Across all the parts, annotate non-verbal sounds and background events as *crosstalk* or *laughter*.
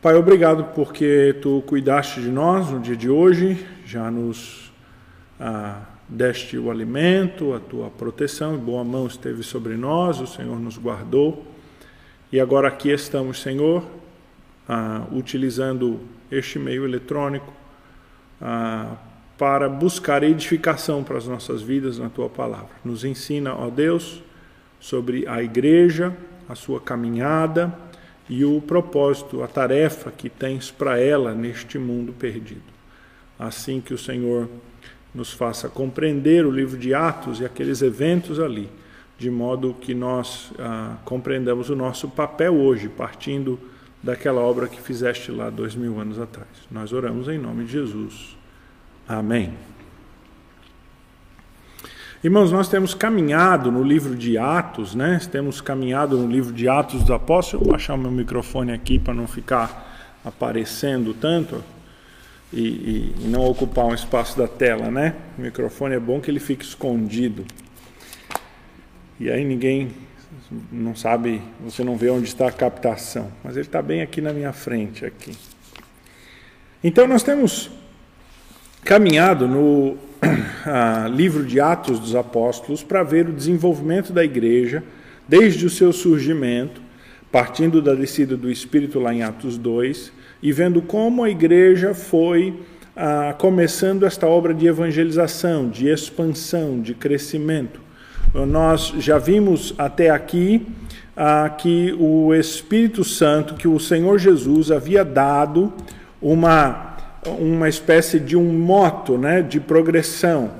Pai, obrigado porque tu cuidaste de nós no dia de hoje, já nos ah, deste o alimento, a tua proteção e boa mão esteve sobre nós, o Senhor nos guardou. E agora aqui estamos, Senhor, ah, utilizando este meio eletrônico ah, para buscar edificação para as nossas vidas na tua palavra. Nos ensina, ó Deus, sobre a igreja, a sua caminhada e o propósito, a tarefa que tens para ela neste mundo perdido. Assim que o Senhor nos faça compreender o livro de Atos e aqueles eventos ali, de modo que nós ah, compreendamos o nosso papel hoje, partindo daquela obra que fizeste lá dois mil anos atrás. Nós oramos em nome de Jesus. Amém. Irmãos, nós temos caminhado no livro de Atos, né? Temos caminhado no livro de Atos dos Apóstolos. vou baixar meu microfone aqui para não ficar aparecendo tanto e, e, e, não ocupar um espaço da tela, né? O microfone é bom que ele fique escondido. E aí ninguém não sabe, você não vê onde está a captação, mas ele está bem aqui na minha frente aqui. Então nós temos caminhado no *clears throat* ah, livro de Atos dos Apóstolos para ver o desenvolvimento da igreja desde o seu surgimento, partindo da descida do Espírito lá em Atos 2, e vendo como a igreja foi ah, começando esta obra de evangelização, de expansão, de crescimento. Nós já vimos até aqui ah, que o Espírito Santo, que o Senhor Jesus havia dado uma uma espécie de um moto né, de progressão.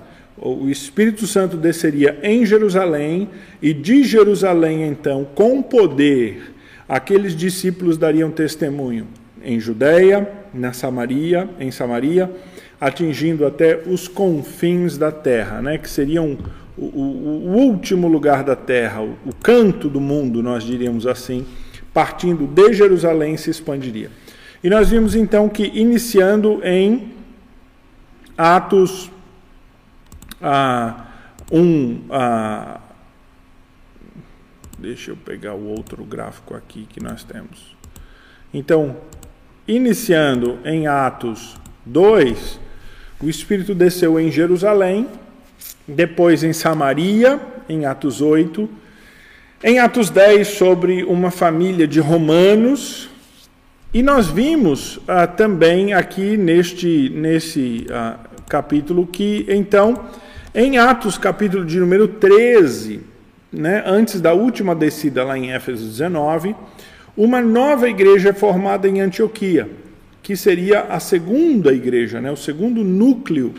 O Espírito Santo desceria em Jerusalém e de Jerusalém, então, com poder, aqueles discípulos dariam testemunho em Judéia, na Samaria, em Samaria, atingindo até os confins da terra, né, que seriam o, o, o último lugar da terra, o, o canto do mundo, nós diríamos assim, partindo de Jerusalém se expandiria. E nós vimos então que, iniciando em Atos ah, 1, ah, deixa eu pegar o outro gráfico aqui que nós temos. Então, iniciando em Atos 2, o Espírito desceu em Jerusalém, depois em Samaria, em Atos 8, em Atos 10, sobre uma família de romanos e nós vimos ah, também aqui neste nesse ah, capítulo que, então, em Atos, capítulo de número 13, né, antes da última descida lá em Éfeso 19, uma nova igreja é formada em Antioquia, que seria a segunda igreja, né, o segundo núcleo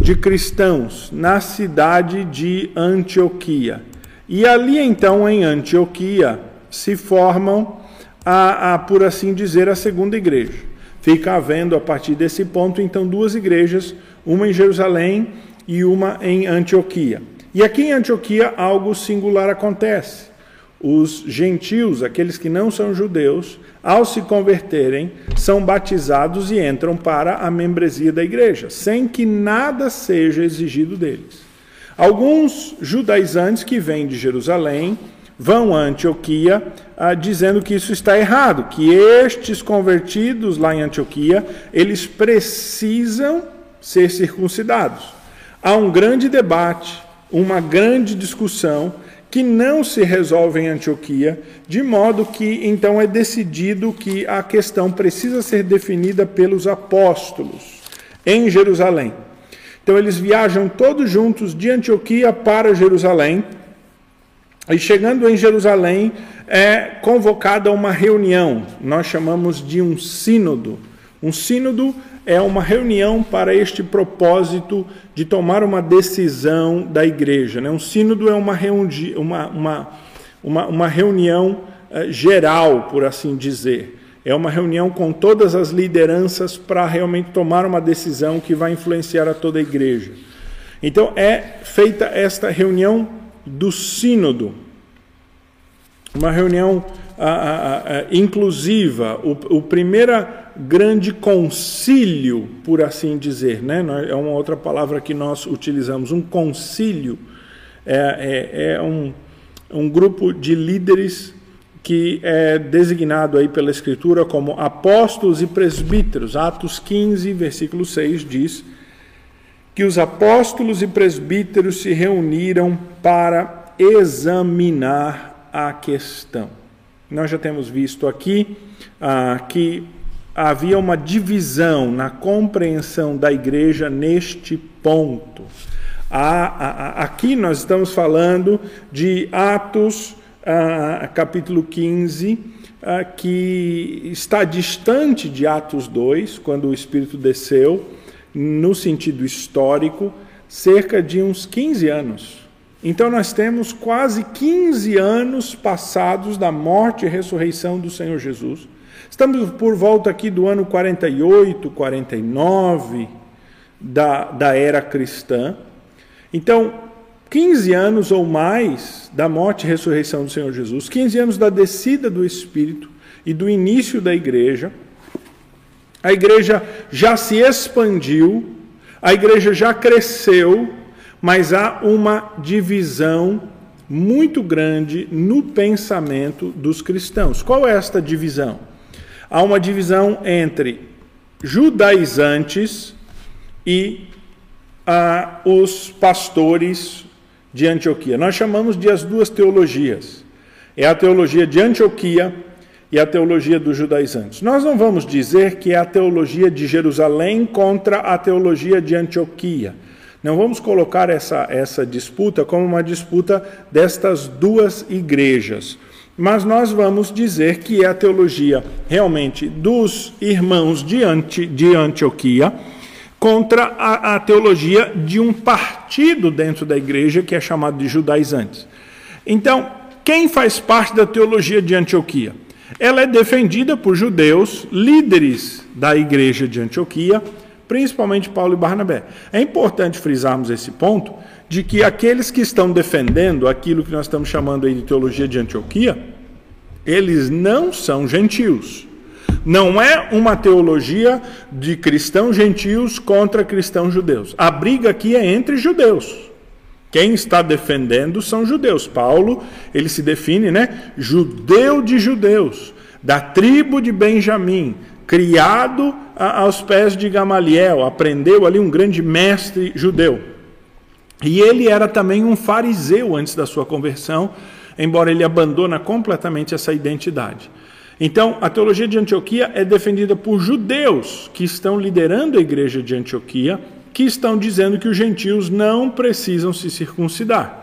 de cristãos na cidade de Antioquia. E ali então em Antioquia se formam a, a, por assim dizer, a segunda igreja. Fica havendo, a partir desse ponto, então, duas igrejas, uma em Jerusalém e uma em Antioquia. E aqui em Antioquia algo singular acontece. Os gentios, aqueles que não são judeus, ao se converterem, são batizados e entram para a membresia da igreja, sem que nada seja exigido deles. Alguns judaizantes que vêm de Jerusalém vão a Antioquia ah, dizendo que isso está errado, que estes convertidos lá em Antioquia, eles precisam ser circuncidados. Há um grande debate, uma grande discussão que não se resolve em Antioquia, de modo que então é decidido que a questão precisa ser definida pelos apóstolos em Jerusalém. Então eles viajam todos juntos de Antioquia para Jerusalém e chegando em Jerusalém, é convocada uma reunião, nós chamamos de um sínodo. Um sínodo é uma reunião para este propósito de tomar uma decisão da igreja. Né? Um sínodo é uma, reuni uma, uma, uma, uma reunião uh, geral, por assim dizer. É uma reunião com todas as lideranças para realmente tomar uma decisão que vai influenciar a toda a igreja. Então é feita esta reunião do Sínodo, uma reunião a, a, a, inclusiva, o, o primeira grande concílio, por assim dizer, né? é uma outra palavra que nós utilizamos, um concílio é, é, é um, um grupo de líderes que é designado aí pela Escritura como apóstolos e presbíteros. Atos 15, versículo 6 diz que os apóstolos e presbíteros se reuniram para examinar a questão. Nós já temos visto aqui ah, que havia uma divisão na compreensão da igreja neste ponto. aqui nós estamos falando de Atos, ah, capítulo 15, ah, que está distante de Atos 2, quando o Espírito desceu, no sentido histórico, cerca de uns 15 anos. Então nós temos quase 15 anos passados da morte e ressurreição do Senhor Jesus. Estamos por volta aqui do ano 48, 49 da, da era cristã. Então, 15 anos ou mais da morte e ressurreição do Senhor Jesus, 15 anos da descida do Espírito e do início da igreja. A igreja já se expandiu, a igreja já cresceu, mas há uma divisão muito grande no pensamento dos cristãos. Qual é esta divisão? há uma divisão entre judaizantes e ah, os pastores de Antioquia. Nós chamamos de as duas teologias. É a teologia de Antioquia e a teologia dos judaizantes. Nós não vamos dizer que é a teologia de Jerusalém contra a teologia de Antioquia. Não vamos colocar essa, essa disputa como uma disputa destas duas igrejas mas nós vamos dizer que é a teologia realmente dos irmãos de, Anti, de Antioquia contra a, a, teologia de um partido dentro da igreja que é chamado de judaizantes. Então, quem faz parte da teologia de Antioquia? Ela é defendida por judeus, líderes da igreja de Antioquia, principalmente Paulo e Barnabé. É importante frisarmos esse ponto de que aqueles que estão defendendo aquilo que nós estamos chamando aí de teologia de Antioquia, eles não são gentios. Não é uma teologia de cristãos gentios contra cristãos judeus. A briga aqui é entre judeus. Quem está defendendo são judeus. Paulo, ele se define, né, judeu de judeus, da tribo de Benjamim, criado aos pés de Gamaliel, aprendeu ali um grande mestre judeu. E ele era também um fariseu antes da sua conversão, embora ele abandona completamente essa identidade. Então, a teologia de Antioquia é defendida por judeus que estão liderando a igreja de Antioquia, que estão dizendo que os gentios não precisam se circuncidar.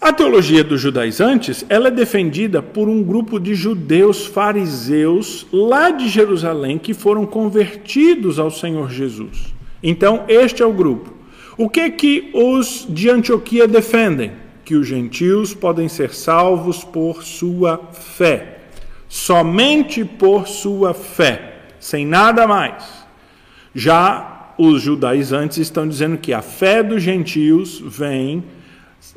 A teologia dos judaizantes, ela é defendida por um grupo de judeus fariseus lá de Jerusalém que foram convertidos ao Senhor Jesus. Então, este é o grupo. O que que os de Antioquia defendem? Que os gentios podem ser salvos por sua fé. Somente por sua fé, sem nada mais. Já os judaizantes estão dizendo que a fé dos gentios vem.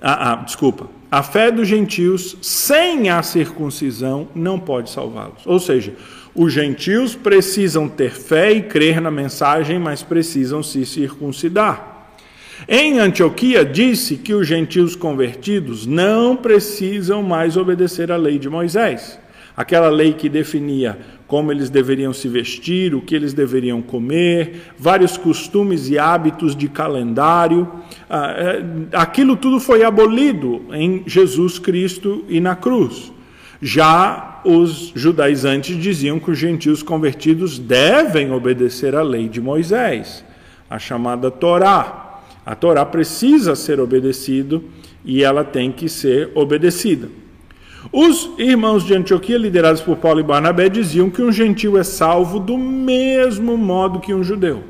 Ah, ah, desculpa. A fé dos gentios sem a circuncisão não pode salvá-los. Ou seja, os gentios precisam ter fé e crer na mensagem, mas precisam se circuncidar. Em Antioquia, disse que os gentios convertidos não precisam mais obedecer à lei de Moisés, aquela lei que definia como eles deveriam se vestir, o que eles deveriam comer, vários costumes e hábitos de calendário. Ah, é, aquilo tudo foi abolido em Jesus Cristo e na cruz. Já os judaizantes diziam que os gentios convertidos devem obedecer à lei de Moisés, a chamada Torá. A Torá precisa ser obedecida e ela tem que ser obedecida. Os irmãos de Antioquia, liderados por Paulo e Barnabé, diziam que um gentil é salvo do mesmo modo que um judeu.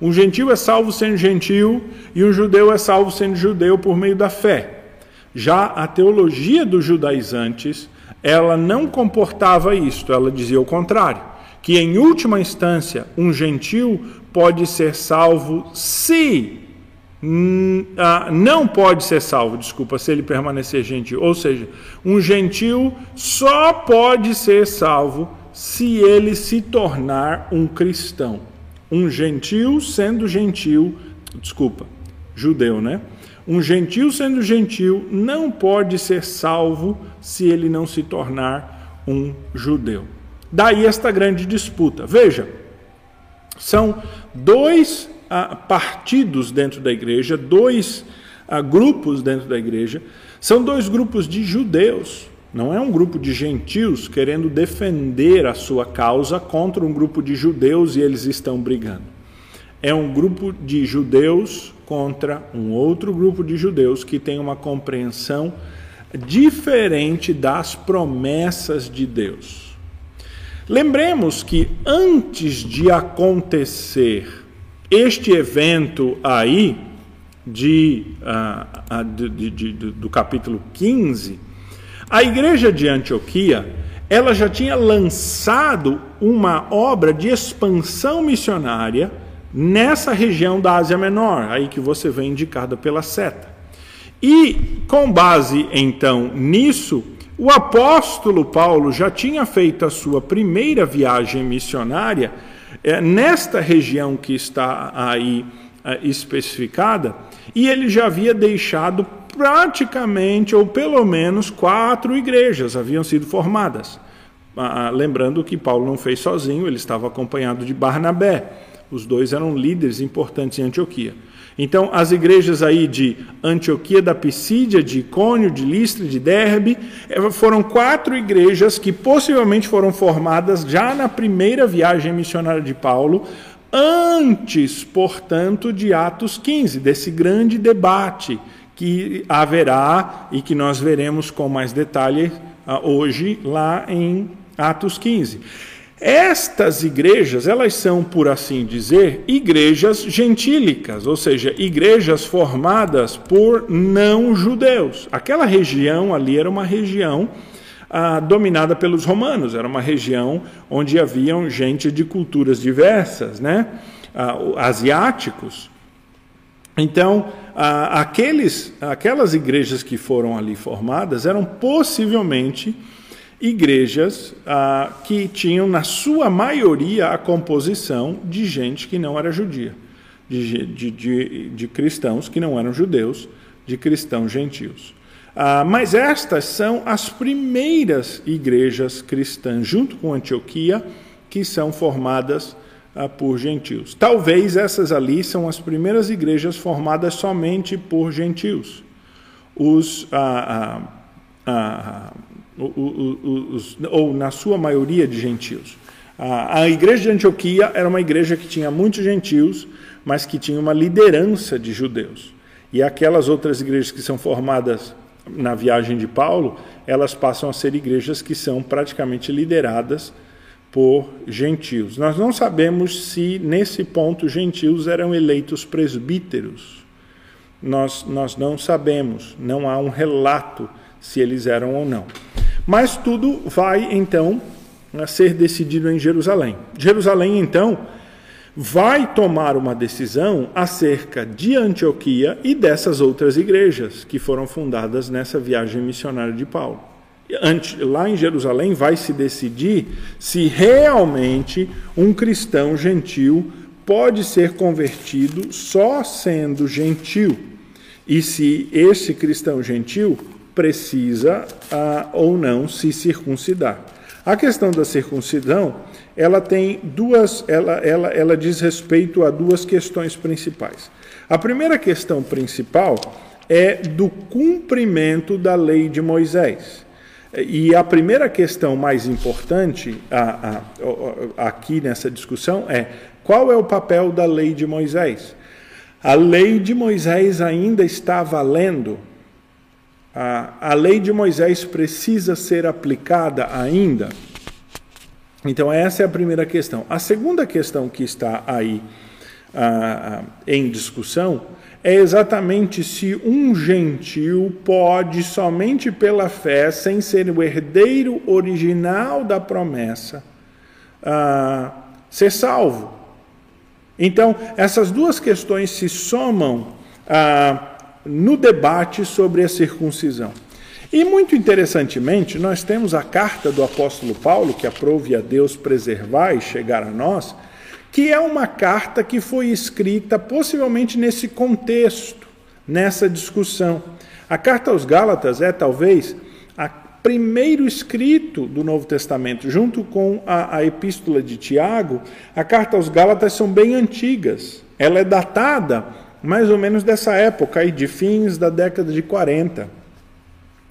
Um gentil é salvo sendo gentil e um judeu é salvo sendo judeu por meio da fé. Já a teologia dos judaizantes, ela não comportava isto, ela dizia o contrário, que em última instância um gentil pode ser salvo se não pode ser salvo, desculpa, se ele permanecer gentil. Ou seja, um gentil só pode ser salvo se ele se tornar um cristão. Um gentil sendo gentil, desculpa, judeu, né? Um gentil sendo gentil não pode ser salvo se ele não se tornar um judeu. Daí esta grande disputa. Veja, são dois ah, partidos dentro da igreja, dois grupos dentro da igreja, são dois grupos de judeus. Não é um grupo de gentios querendo defender a sua causa contra um grupo de judeus e eles estão brigando. É um grupo de judeus contra um outro grupo de judeus que tem uma compreensão diferente das promessas de Deus. Lembremos que antes de acontecer este evento aí, de, uh, de, de, de, do capítulo 15, a igreja de Antioquia ela já tinha lançado uma obra de expansão missionária nessa região da Ásia Menor, aí que você vê indicada pela seta. E com base então nisso, o apóstolo Paulo já tinha feito a sua primeira viagem missionária é, nesta região que está aí é, especificada, e ele já havia deixado praticamente, ou pelo menos, quatro igrejas haviam sido formadas. Ah, lembrando que Paulo não fez sozinho, ele estava acompanhado de Barnabé. Os dois eram líderes importantes em Antioquia. Então, as igrejas aí de Antioquia da Pisídia, de Icônio, de Listra, de Derbe, eh, foram quatro igrejas que possivelmente foram formadas já na primeira viagem missionária de Paulo, antes, portanto, de Atos 15, desse grande debate que haverá e que nós veremos com mais detalhe ah, hoje lá em Atos 15. Estas igrejas, elas são, por assim dizer, igrejas gentílicas, ou seja, igrejas formadas por não judeus. Aquela região ali era uma região ah, dominada pelos romanos, era uma região onde haviam gente de culturas diversas, né? Ah, asiáticos. Então, ah, aqueles, aquelas igrejas que foram ali formadas eram possivelmente igrejas ah, que tinham, na sua maioria, a composição de gente que não era judia, de, de, de, de cristãos que não eram judeus, de cristãos gentios. Ah, mas estas são as primeiras igrejas cristãs, junto com Antioquia, que são formadas ah, por gentios. Talvez essas ali são as primeiras igrejas formadas somente por gentios. Os. Ah, ah, ah os, ou na sua maioria de gentios. A, a igreja de Antioquia era uma igreja que tinha muitos gentios, mas que tinha uma liderança de judeus. E aquelas outras igrejas que são formadas na viagem de Paulo, elas passam a ser igrejas que são praticamente lideradas por gentios. Nós não sabemos se nesse ponto gentios eram eleitos presbíteros. Nós, nós não sabemos, não há um relato se eles eram ou não. Mas tudo vai então ser decidido em Jerusalém. Jerusalém então vai tomar uma decisão acerca de Antioquia e dessas outras igrejas que foram fundadas nessa viagem missionária de Paulo. Lá em Jerusalém vai se decidir se realmente um cristão gentil pode ser convertido só sendo gentil e se esse cristão gentil precisa ah, ou não se circuncidar. A questão da circuncisão, ela tem duas, ela, ela, ela diz respeito a duas questões principais. A primeira questão principal é do cumprimento da lei de Moisés. E a primeira questão mais importante a, a, aqui nessa discussão é qual é o papel da lei de Moisés? A lei de Moisés ainda está valendo a, a lei de Moisés precisa ser aplicada ainda? Então, essa é a primeira questão. A segunda questão que está aí em discussão é exatamente se um gentil pode, somente pela fé, sem ser o herdeiro original da promessa, ah, ser salvo. Então, essas duas questões se somam. Ah, no debate sobre a circuncisão. E muito interessantemente, nós temos a carta do apóstolo Paulo, que aprove a Deus preservar e chegar a nós, que é uma carta que foi escrita possivelmente nesse contexto nessa discussão. A carta aos Gálatas é talvez a primeiro escrito do Novo Testamento, junto com a, a epístola de Tiago, a carta aos Gálatas são bem antigas. Ela é datada mais ou menos dessa época, aí, de fins da década de 40.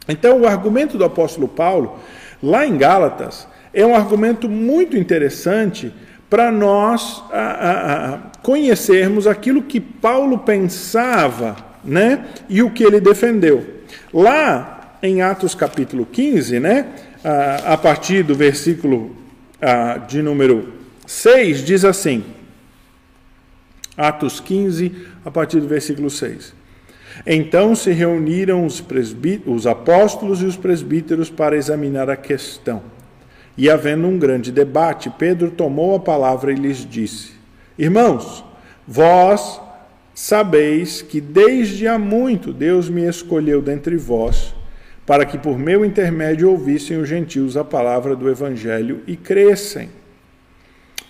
Então, o argumento do apóstolo Paulo, lá em Gálatas, é um argumento muito interessante para nós a, a, a conhecermos aquilo que Paulo pensava né, e o que ele defendeu. Lá em Atos capítulo 15, né, a, partir do versículo de número 6, diz assim: Atos 15, a partir do versículo 6. Então se reuniram os, os apóstolos e os presbíteros para examinar a questão. E havendo um grande debate, Pedro tomou a palavra e lhes disse: Irmãos, vós sabeis que desde há muito Deus me escolheu dentre vós, para que por meu intermédio ouvissem os gentios a palavra do evangelho e crescem.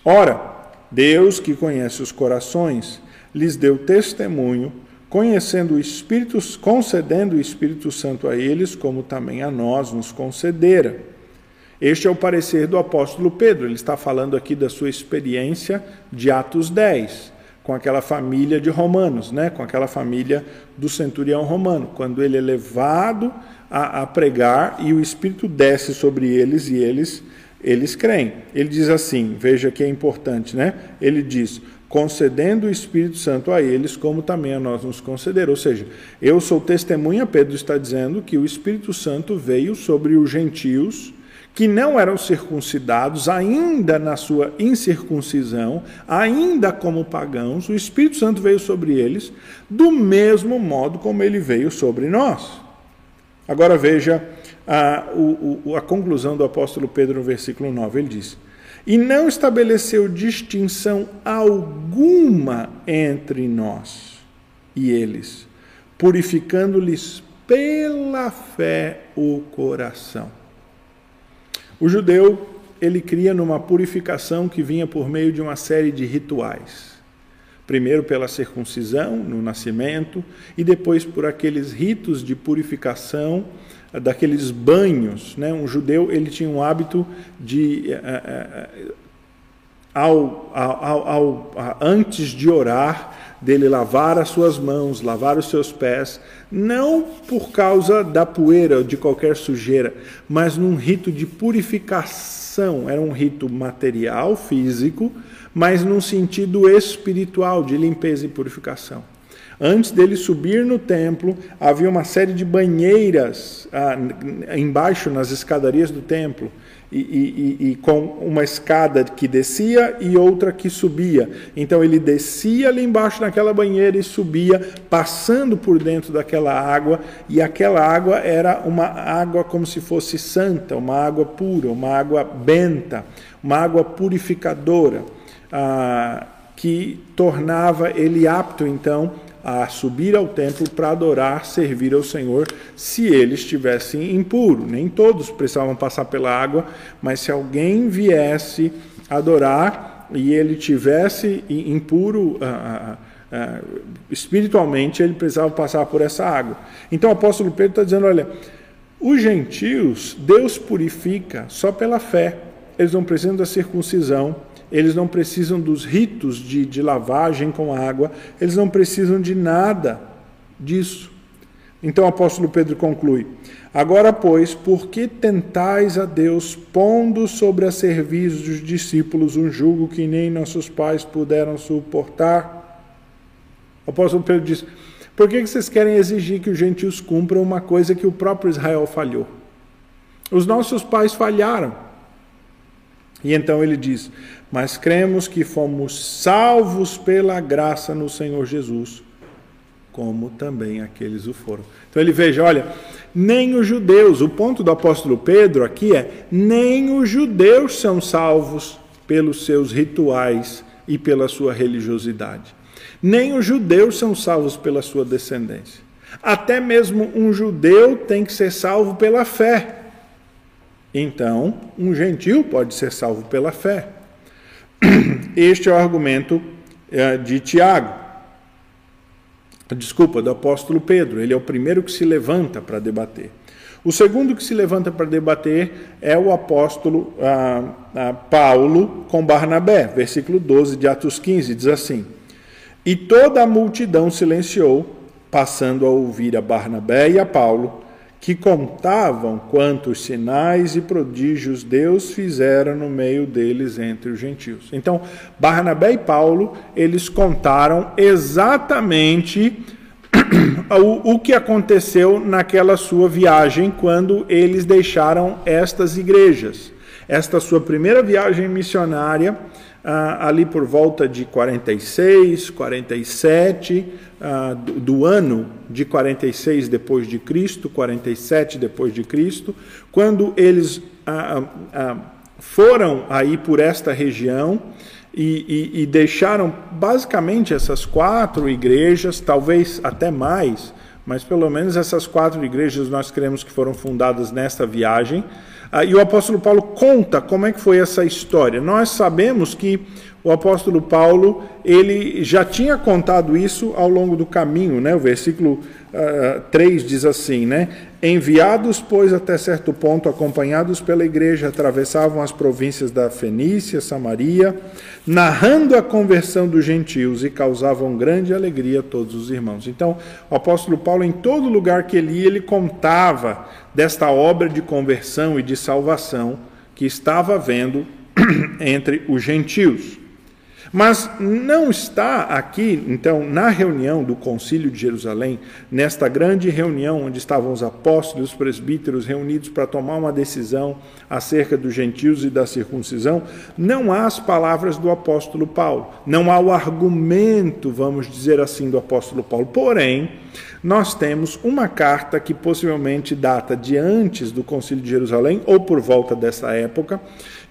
Ora, Deus, que conhece os corações, lhes deu testemunho, conhecendo o Espírito, concedendo o Espírito Santo a eles, como também a nós nos concedera este é o parecer do apóstolo Pedro. Ele está falando aqui da sua experiência de Atos 10, com aquela família de romanos, né? com aquela família do centurião romano, quando ele é levado a, a pregar e o Espírito desce sobre eles e eles eles creem. Ele diz assim, veja que é importante, né? Ele diz: concedendo o Espírito Santo a eles, como também a nós nos concederá. Ou seja, eu sou testemunha, Pedro está dizendo que o Espírito Santo veio sobre os gentios que não eram circuncidados, ainda na sua incircuncisão, ainda como pagãos, o Espírito Santo veio sobre eles, do mesmo modo como ele veio sobre nós. Agora veja a, a conclusão do apóstolo Pedro no versículo 9: ele diz: E não estabeleceu distinção alguma entre nós e eles, purificando-lhes pela fé o coração. O judeu, ele cria numa purificação que vinha por meio de uma série de rituais. Primeiro pela circuncisão, no nascimento, e depois por aqueles ritos de purificação, daqueles banhos. Né? Um judeu ele tinha um hábito de, uh, uh, ao, ao, ao, antes de orar, dele lavar as suas mãos, lavar os seus pés, não por causa da poeira ou de qualquer sujeira, mas num rito de purificação. Era um rito material, físico, mas num sentido espiritual, de limpeza e purificação. Antes dele subir no templo, havia uma série de banheiras ah, embaixo nas escadarias do templo e, e, e, com uma escada que descia e outra que subia. Então ele descia ali embaixo naquela banheira e subia, passando por dentro daquela água, e aquela água era uma água como se fosse santa, uma água pura, uma água benta, uma água purificadora, ah, que tornava ele apto então a subir ao templo para adorar, servir ao Senhor, se ele estivesse impuro. Nem todos precisavam passar pela água, mas se alguém viesse adorar e ele tivesse impuro uh, uh, uh, espiritualmente, ele precisava passar por essa água. Então o apóstolo Pedro está dizendo: olha, os gentios, Deus purifica só pela fé, eles não precisam da circuncisão eles não precisam dos ritos de, de lavagem com água, eles não precisam de nada disso. Então o apóstolo Pedro conclui: Agora, pois, por que tentais a Deus, pondo sobre a serviço dos discípulos um jugo que nem nossos pais puderam suportar? O apóstolo Pedro diz: Por que vocês querem exigir que os gentios cumpram uma coisa que o próprio Israel falhou? Os nossos pais falharam. E então ele diz: Mas cremos que fomos salvos pela graça no Senhor Jesus, como também aqueles o foram. Então ele veja: olha, nem os judeus, o ponto do apóstolo Pedro aqui é: nem os judeus são salvos pelos seus rituais e pela sua religiosidade. Nem os judeus são salvos pela sua descendência. Até mesmo um judeu tem que ser salvo pela fé. Então, um gentil pode ser salvo pela fé. *clears throat* Este é o argumento eh, de Tiago. desculpa, do apóstolo Pedro. Ele é o primeiro que se levanta para debater. O segundo que se levanta para debater é o apóstolo ah, ah, Paulo com Barnabé. Versículo 12 de Atos 15 diz assim: E toda a multidão silenciou, passando a ouvir a Barnabé e a Paulo, que contavam quantos sinais e prodígios Deus fizera no meio deles entre os gentios. Então, Barnabé e Paulo, eles contaram exatamente *clears throat* o, o que aconteceu naquela sua viagem quando eles deixaram estas igrejas. Esta sua primeira viagem missionária, ah, ali por volta de 46, 47, ah, do, do, ano de 46 depois de Cristo, 47 depois de Cristo, quando eles ah, ah, foram aí por esta região e, e, e deixaram basicamente essas quatro igrejas, talvez até mais, mas pelo menos essas quatro igrejas nós cremos que foram fundadas nesta viagem. Ah, e o apóstolo Paulo conta como é que foi essa história. Nós sabemos que o apóstolo Paulo ele já tinha contado isso ao longo do caminho, né? O versículo uh, ah, 3 diz assim, né? Enviados, pois, até certo ponto, acompanhados pela igreja, atravessavam as províncias da Fenícia, Samaria, narrando a conversão dos gentios e causavam grande alegria a todos os irmãos. Então, o apóstolo Paulo, em todo lugar que ele ia, ele contava desta obra de conversão e de salvação que estava havendo *clears throat* entre os gentios. Mas não está aqui, então, na reunião do Concílio de Jerusalém, nesta grande reunião onde estavam os apóstolos e os presbíteros reunidos para tomar uma decisão acerca dos gentios e da circuncisão, não há as palavras do apóstolo Paulo, não há o argumento, vamos dizer assim, do apóstolo Paulo. Porém, nós temos uma carta que possivelmente data de antes do Concílio de Jerusalém ou por volta dessa época,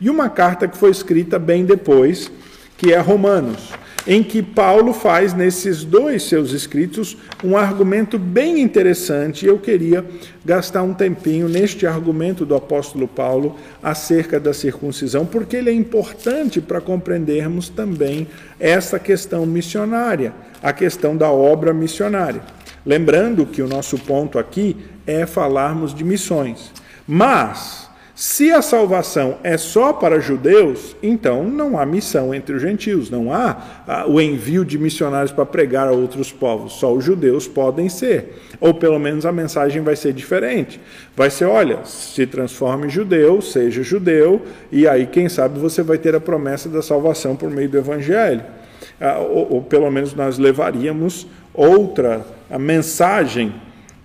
e uma carta que foi escrita bem depois que é Romanos, em que Paulo faz nesses dois seus escritos um argumento bem interessante. Eu queria gastar um tempinho neste argumento do apóstolo Paulo acerca da circuncisão, porque ele é importante para compreendermos também essa questão missionária, a questão da obra missionária. Lembrando que o nosso ponto aqui é falarmos de missões. Mas se a salvação é só para judeus, então não há missão entre os gentios, não há ah, o envio de missionários para pregar a outros povos, só os judeus podem ser. Ou pelo menos a mensagem vai ser diferente. Vai ser: olha, se transforme judeu, seja judeu, e aí, quem sabe, você vai ter a promessa da salvação por meio do evangelho. Ah, ou, ou pelo menos nós levaríamos outra a mensagem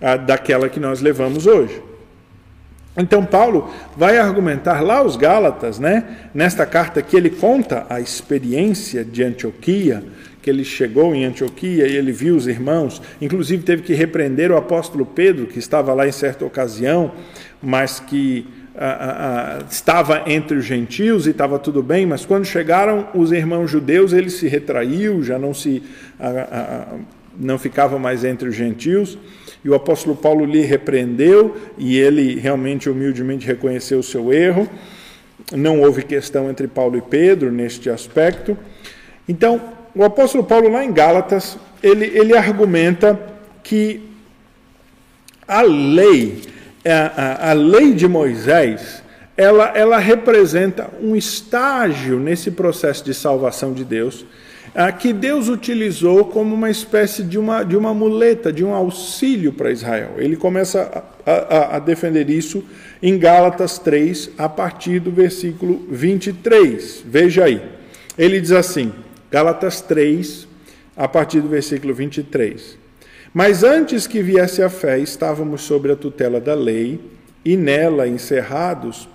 ah, daquela que nós levamos hoje. Então Paulo vai argumentar lá os Gálatas, né? Nesta carta que ele conta a experiência de Antioquia, que ele chegou em Antioquia e ele viu os irmãos, inclusive teve que repreender o apóstolo Pedro, que estava lá em certa ocasião, mas que estava entre os gentios e estava tudo bem, mas quando chegaram os irmãos judeus, ele se retraiu, já não se não ficava mais entre os gentios e o apóstolo Paulo lhe repreendeu e ele realmente humildemente reconheceu o seu erro. Não houve questão entre Paulo e Pedro neste aspecto. Então, o apóstolo Paulo, lá em Gálatas, ele, ele argumenta que a lei, a, a, lei de Moisés, ela, ela representa um estágio nesse processo de salvação de Deus que Deus utilizou como uma espécie de uma, de uma muleta, de um auxílio para Israel. Ele começa a, a, a defender isso em Gálatas 3, a partir do versículo 23. Veja aí. Ele diz assim, Gálatas 3, a partir do versículo 23. Mas antes que viesse a fé, estávamos sobre a tutela da lei e nela encerrados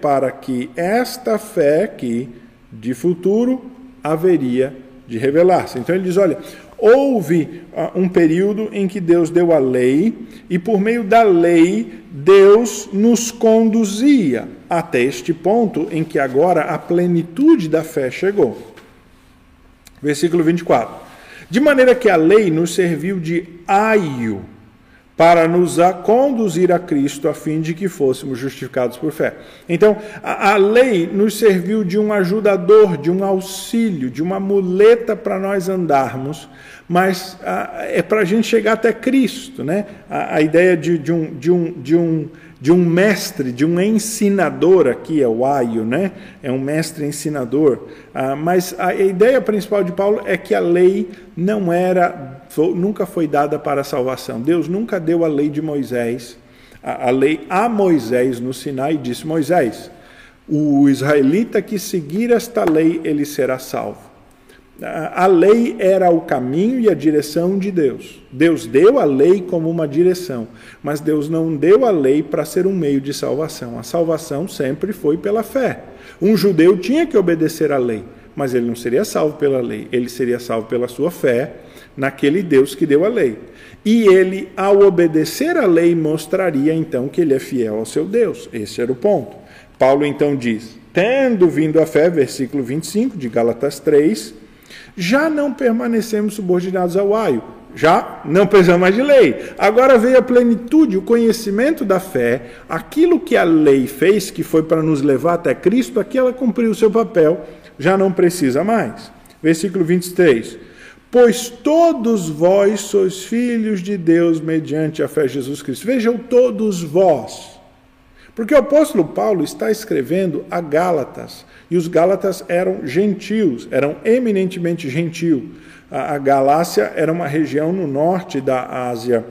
para que esta fé que de futuro haveria de revelar-se. Então ele diz: olha, houve uh, um período em que Deus deu a lei, e por meio da lei, Deus nos conduzia até este ponto em que agora a plenitude da fé chegou. Versículo 24. De maneira que a lei nos serviu de aio para nos a conduzir a Cristo a fim de que fôssemos justificados por fé. Então, a, a lei nos serviu de um ajudador, de um auxílio, de uma muleta para nós andarmos, mas a, é para a gente chegar até Cristo, né? A, a ideia de, de, um, de, um, de, um, de um mestre, de um ensinador aqui é o aio, né? É um mestre ensinador. Ah, mas a ideia principal de Paulo é que a lei não era nunca foi dada para a salvação. Deus nunca deu a lei de Moisés, a, a lei a Moisés no Sinai e disse: Moisés, o israelita que seguir esta lei, ele será salvo. A lei era o caminho e a direção de Deus. Deus deu a lei como uma direção, mas Deus não deu a lei para ser um meio de salvação. A salvação sempre foi pela fé. Um judeu tinha que obedecer à lei, mas ele não seria salvo pela lei, ele seria salvo pela sua fé naquele Deus que deu a lei. E ele, ao obedecer à lei, mostraria então que ele é fiel ao seu Deus. Esse era o ponto. Paulo então diz: Tendo vindo a fé, versículo 25 de Gálatas 3, já não permanecemos subordinados ao aio, já não precisamos mais de lei. Agora veio a plenitude, o conhecimento da fé, aquilo que a lei fez, que foi para nos levar até Cristo, aqui ela cumpriu o seu papel, já não precisa mais. Versículo 23. Pois todos vós sois filhos de Deus mediante a fé em Jesus Cristo. Vejam, todos vós. Porque o apóstolo Paulo está escrevendo a Gálatas, e os Gálatas eram gentios, eram eminentemente gentil. A Galácia era uma região no norte da Ásia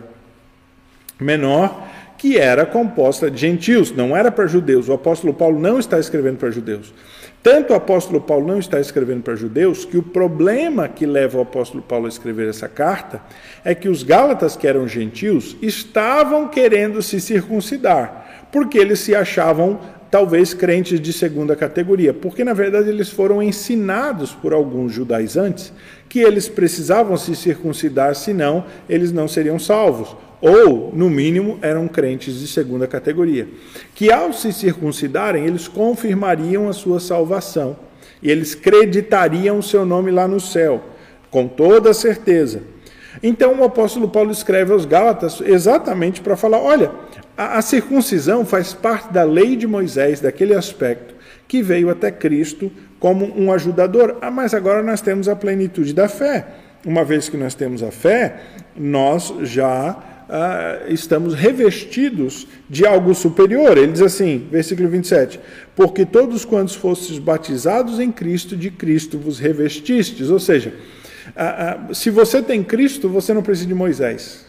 Menor, que era composta de gentios, não era para judeus. O apóstolo Paulo não está escrevendo para judeus. Tanto o apóstolo Paulo não está escrevendo para judeus que o problema que leva o apóstolo Paulo a escrever essa carta é que os gálatas, que eram gentios, estavam querendo se circuncidar, porque eles se achavam talvez crentes de segunda categoria, porque na verdade eles foram ensinados por alguns judaizantes que eles precisavam se circuncidar, senão eles não seriam salvos ou, no mínimo, eram crentes de segunda categoria, que ao se circuncidarem, eles confirmariam a sua salvação e eles creditariam o seu nome lá no céu, com toda certeza. Então o apóstolo Paulo escreve aos Gálatas exatamente para falar: olha, a, a circuncisão faz parte da lei de Moisés, daquele aspecto que veio até Cristo como um ajudador. Ah, mas agora nós temos a plenitude da fé. Uma vez que nós temos a fé, nós já ah, estamos revestidos de algo superior. Ele diz assim, versículo 27, porque todos quantos fostes batizados em Cristo, de Cristo vos revestistes. Ou seja, ah, ah, se você tem Cristo, você não precisa de Moisés.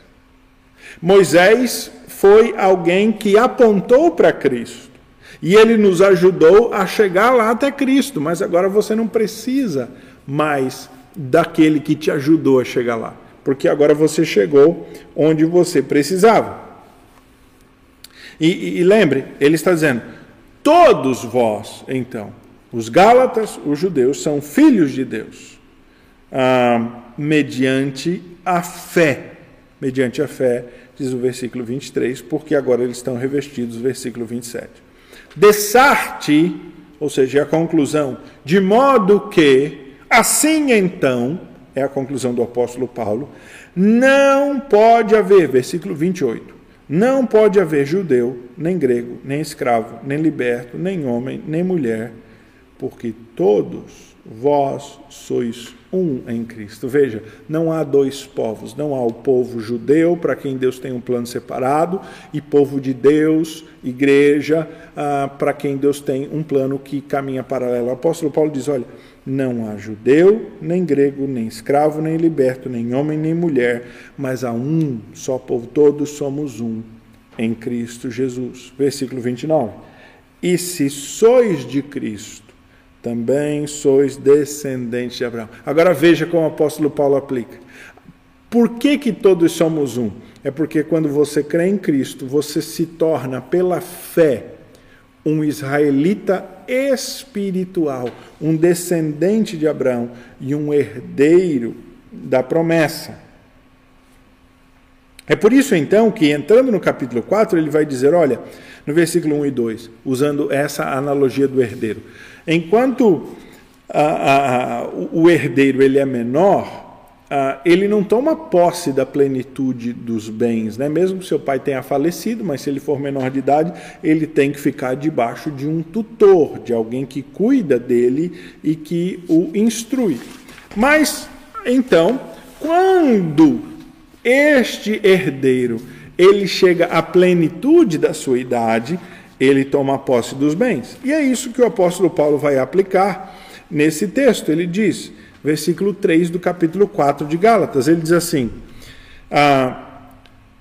Moisés foi alguém que apontou para Cristo. E ele nos ajudou a chegar lá até Cristo, mas agora você não precisa mais daquele que te ajudou a chegar lá porque agora você chegou onde você precisava. E, e, e lembre, ele está dizendo: todos vós, então, os Gálatas, os judeus, são filhos de Deus, ah, mediante a fé. Mediante a fé, diz o versículo 23, porque agora eles estão revestidos, versículo 27. Dessarte, ou seja, a conclusão, de modo que, assim então, é a conclusão do apóstolo Paulo, não pode haver, versículo 28, não pode haver judeu, nem grego, nem escravo, nem liberto, nem homem, nem mulher, porque todos vós sois um em Cristo. Veja, não há dois povos, não há o povo judeu, para quem Deus tem um plano separado, e povo de Deus, igreja, ah, para quem Deus tem um plano que caminha paralelo. O apóstolo Paulo diz: olha não há judeu, nem grego, nem escravo, nem liberto, nem homem, nem mulher, mas há um só povo, todos somos um em Cristo Jesus. Versículo 29. E se sois de Cristo, também sois descendentes de Abraão. Agora veja como o apóstolo Paulo aplica. Por que, que todos somos um? É porque quando você crê em Cristo, você se torna pela fé um israelita espiritual, um descendente de Abraão e um herdeiro da promessa. É por isso então que, entrando no capítulo 4, ele vai dizer: olha, no versículo 1 e 2, usando essa analogia do herdeiro. Enquanto o herdeiro ele é menor, ele não toma posse da plenitude dos bens, né? mesmo que seu pai tenha falecido, mas se ele for menor de idade, ele tem que ficar debaixo de um tutor, de alguém que cuida dele e que o instrui. Mas, então, quando este herdeiro ele chega à plenitude da sua idade, ele toma posse dos bens. E é isso que o apóstolo Paulo vai aplicar nesse texto. Ele diz: versículo 3 do capítulo 4 de Gálatas. Ele diz assim: ah,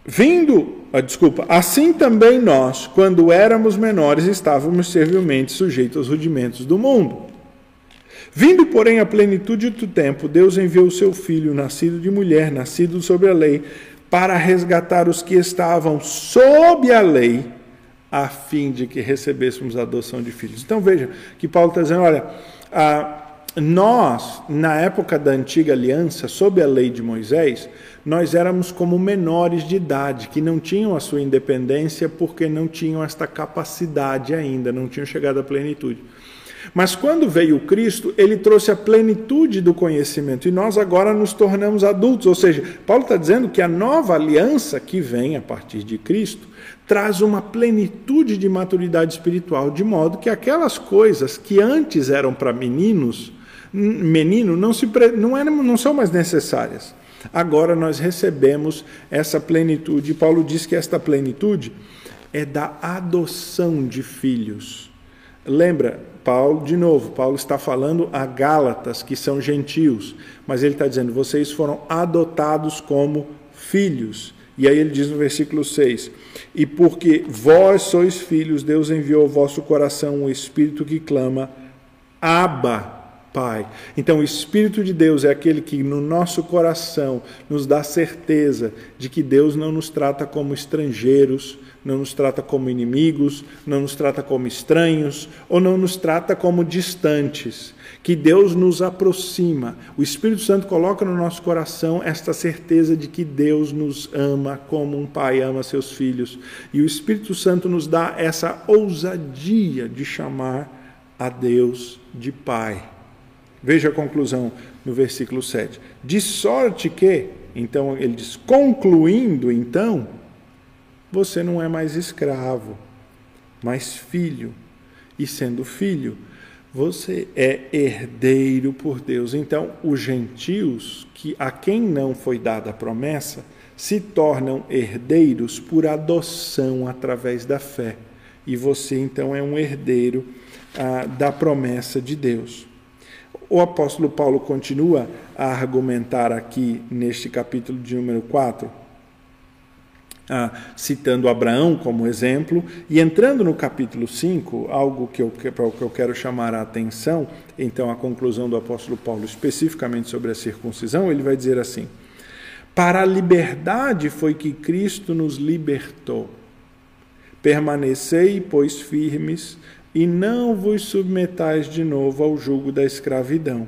Vindo, ah, desculpa, assim também nós, quando éramos menores, estávamos servilmente sujeitos aos rudimentos do mundo. Vindo, porém, à plenitude do tempo, Deus enviou o seu filho, nascido de mulher, nascido sobre a lei, para resgatar os que estavam sob a lei, a fim de que recebêssemos a adoção de filhos. Então veja que Paulo está dizendo: olha, nós, na época da antiga aliança, sob a lei de Moisés, nós éramos como menores de idade, que não tinham a sua independência porque não tinham esta capacidade ainda, não tinham chegado à plenitude. Mas quando veio Cristo, ele trouxe a plenitude do conhecimento e nós agora nos tornamos adultos. Ou seja, Paulo está dizendo que a nova aliança que vem a partir de Cristo traz uma plenitude de maturidade espiritual, de modo que aquelas coisas que antes eram para meninos, menino não, se, não, eram, não são mais necessárias. Agora nós recebemos essa plenitude. Paulo diz que esta plenitude é da adoção de filhos. Lembra, Paulo, de novo, Paulo está falando a Gálatas, que são gentios, mas ele está dizendo: vocês foram adotados como filhos. E aí ele diz no versículo 6: E porque vós sois filhos, Deus enviou ao vosso coração um espírito que clama, Abba, Pai. Então, o Espírito de Deus é aquele que no nosso coração nos dá certeza de que Deus não nos trata como estrangeiros, não nos trata como inimigos, não nos trata como estranhos ou não nos trata como distantes. Que Deus nos aproxima. O Espírito Santo coloca no nosso coração esta certeza de que Deus nos ama como um pai ama seus filhos. E o Espírito Santo nos dá essa ousadia de chamar a Deus de Pai. Veja a conclusão no versículo 7. De sorte que, então ele diz, concluindo então, você não é mais escravo, mas filho. E sendo filho, você é herdeiro por Deus. Então, os gentios, que a quem não foi dada a promessa, se tornam herdeiros por adoção através da fé. E você então é um herdeiro ah, da promessa de Deus. O apóstolo Paulo continua a argumentar aqui neste capítulo de número 4, ah, citando Abraão como exemplo, e entrando no capítulo 5, algo que eu, para o que eu quero chamar a atenção, então a conclusão do apóstolo Paulo especificamente sobre a circuncisão, ele vai dizer assim: Para a liberdade foi que Cristo nos libertou. Permanecei, pois, firmes e não vos submetais de novo ao jugo da escravidão.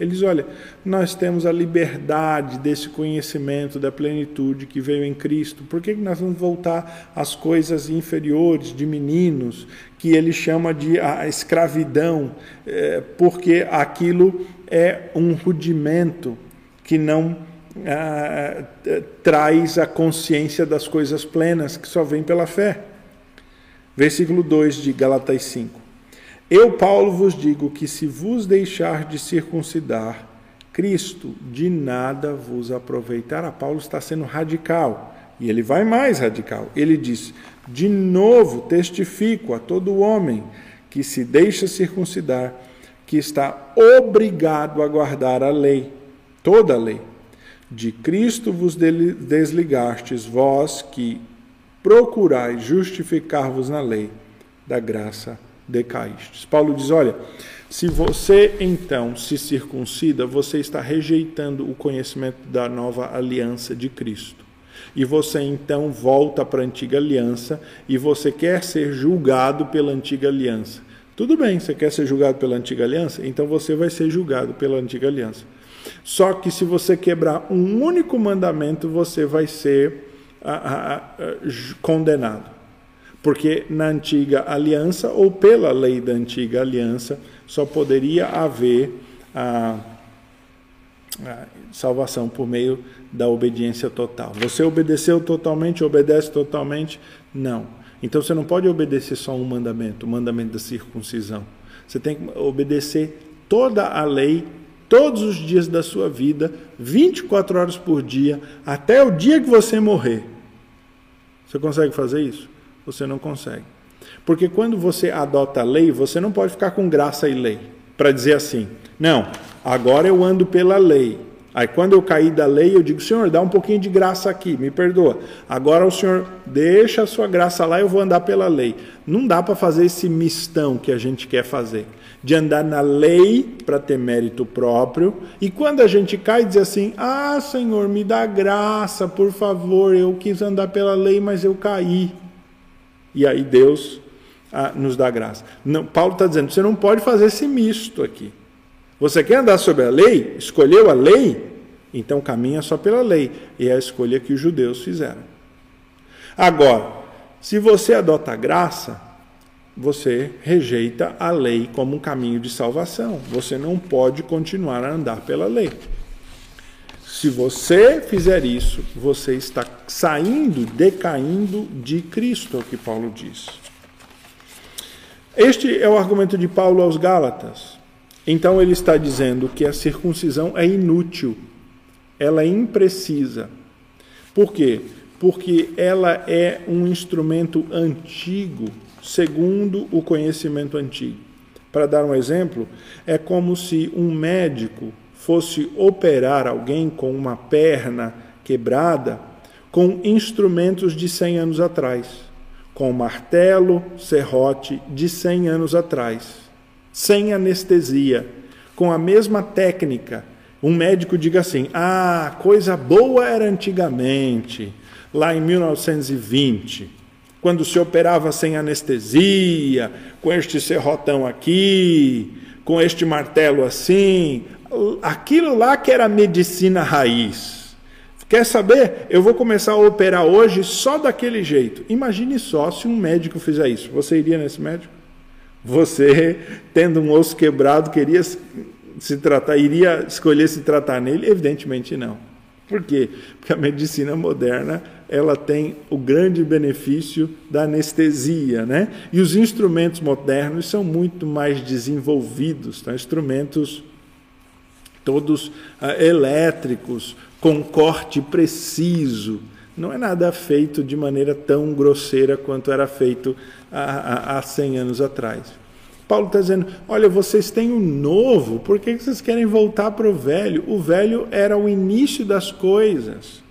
Ele diz: olha, nós temos a liberdade desse conhecimento da plenitude que veio em Cristo. Por que nós vamos voltar às coisas inferiores de meninos, que ele chama de a escravidão? É, porque aquilo é um rudimento que não ah, traz a consciência das coisas plenas, que só vem pela fé. Versículo 2 de Galatas 5. Eu, Paulo, vos digo que se vos deixar de circuncidar, Cristo de nada vos aproveitará. Paulo está sendo radical e ele vai mais radical. Ele diz: De novo testifico a todo homem que se deixa circuncidar, que está obrigado a guardar a lei, toda a lei. De Cristo vos desligastes, vós que procurai justificar-vos na lei, da graça decaístes. Paulo diz: olha, se você então se circuncida, você está rejeitando o conhecimento da nova aliança de Cristo. E você então volta para a antiga aliança e você quer ser julgado pela antiga aliança. Tudo bem, você quer ser julgado pela antiga aliança? Então você vai ser julgado pela antiga aliança. Só que se você quebrar um único mandamento, você vai ser condenado. Porque na antiga aliança, ou pela lei da antiga aliança, só poderia haver a, a salvação por meio da obediência total. Você obedeceu totalmente, obedece totalmente? Não. Então você não pode obedecer só um mandamento, o mandamento da circuncisão. Você tem que obedecer toda a lei todos os dias da sua vida, 24 horas por dia, até o dia que você morrer. Você consegue fazer isso? Você não consegue. Porque quando você adota a lei, você não pode ficar com graça e lei para dizer assim: não, agora eu ando pela lei. Aí quando eu caí da lei, eu digo: Senhor, dá um pouquinho de graça aqui, me perdoa. Agora o Senhor deixa a sua graça lá, eu vou andar pela lei. Não dá para fazer esse mistão que a gente quer fazer, de andar na lei para ter mérito próprio. E quando a gente cai, diz assim: Ah, Senhor, me dá graça, por favor, eu quis andar pela lei, mas eu caí. E aí Deus ah, nos dá graça. Não, Paulo está dizendo: você não pode fazer esse misto aqui. Você quer andar sobre a lei? Escolheu a lei? Então caminha só pela lei. E é a escolha que os judeus fizeram. Agora, se você adota a graça, você rejeita a lei como um caminho de salvação. Você não pode continuar a andar pela lei. Se você fizer isso, você está saindo, decaindo de Cristo, é o que Paulo diz. Este é o argumento de Paulo aos Gálatas. Então ele está dizendo que a circuncisão é inútil, ela é imprecisa. Por quê? Porque ela é um instrumento antigo, segundo o conhecimento antigo. Para dar um exemplo, é como se um médico fosse operar alguém com uma perna quebrada com instrumentos de 100 anos atrás, com martelo, serrote de 100 anos atrás sem anestesia, com a mesma técnica, um médico diga assim: ah, coisa boa era antigamente, lá em 1920, quando se operava sem anestesia, com este serrotão aqui, com este martelo assim, aquilo lá que era medicina raiz. Quer saber? Eu vou começar a operar hoje só daquele jeito. Imagine só se um médico fizer isso. Você iria nesse médico? Você, tendo um osso quebrado, queria se tratar, iria escolher se tratar nele? Evidentemente não. Por quê? Porque a medicina moderna ela tem o grande benefício da anestesia, né? E os instrumentos modernos são muito mais desenvolvidos, tá? instrumentos todos uh, elétricos, com corte preciso. Não é nada feito de maneira tão grosseira quanto era feito há, há 100 anos atrás. Paulo está dizendo: olha, vocês têm o um novo, por que vocês querem voltar para o velho? O velho era o início das coisas.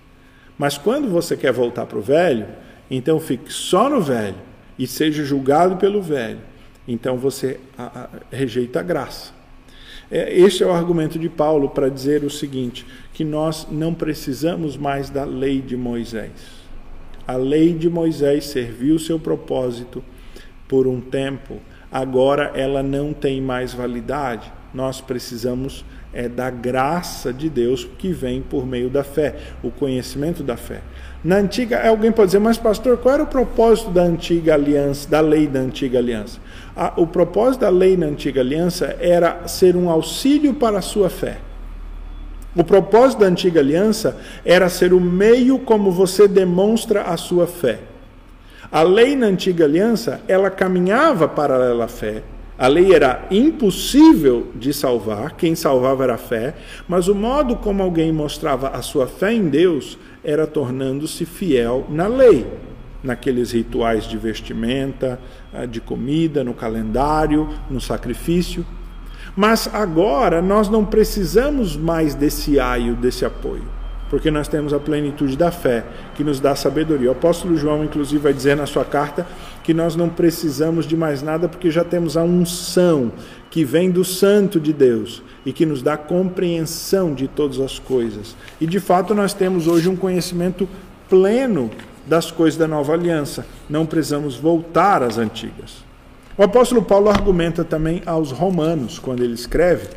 Mas quando você quer voltar para o velho, então fique só no velho e seja julgado pelo velho. Então você a, a, rejeita a graça. É, este é o argumento de Paulo para dizer o seguinte: que nós não precisamos mais da lei de Moisés. A lei de Moisés serviu seu propósito por um tempo, agora ela não tem mais validade. Nós precisamos é da graça de Deus que vem por meio da fé, o conhecimento da fé. Na antiga, alguém pode dizer, mas pastor, qual era o propósito da antiga aliança, da lei da antiga aliança? O propósito da lei na antiga aliança era ser um auxílio para a sua fé. O propósito da antiga aliança era ser o meio como você demonstra a sua fé. A lei na antiga aliança, ela caminhava paralela à fé. A lei era impossível de salvar, quem salvava era a fé, mas o modo como alguém mostrava a sua fé em Deus era tornando-se fiel na lei, naqueles rituais de vestimenta, de comida, no calendário, no sacrifício. Mas agora nós não precisamos mais desse aio, desse apoio, porque nós temos a plenitude da fé, que nos dá sabedoria. O apóstolo João, inclusive, vai dizer na sua carta que nós não precisamos de mais nada, porque já temos a unção que vem do Santo de Deus e que nos dá compreensão de todas as coisas. E de fato nós temos hoje um conhecimento pleno das coisas da nova aliança. Não precisamos voltar às antigas. O apóstolo Paulo argumenta também aos romanos, quando ele escreve,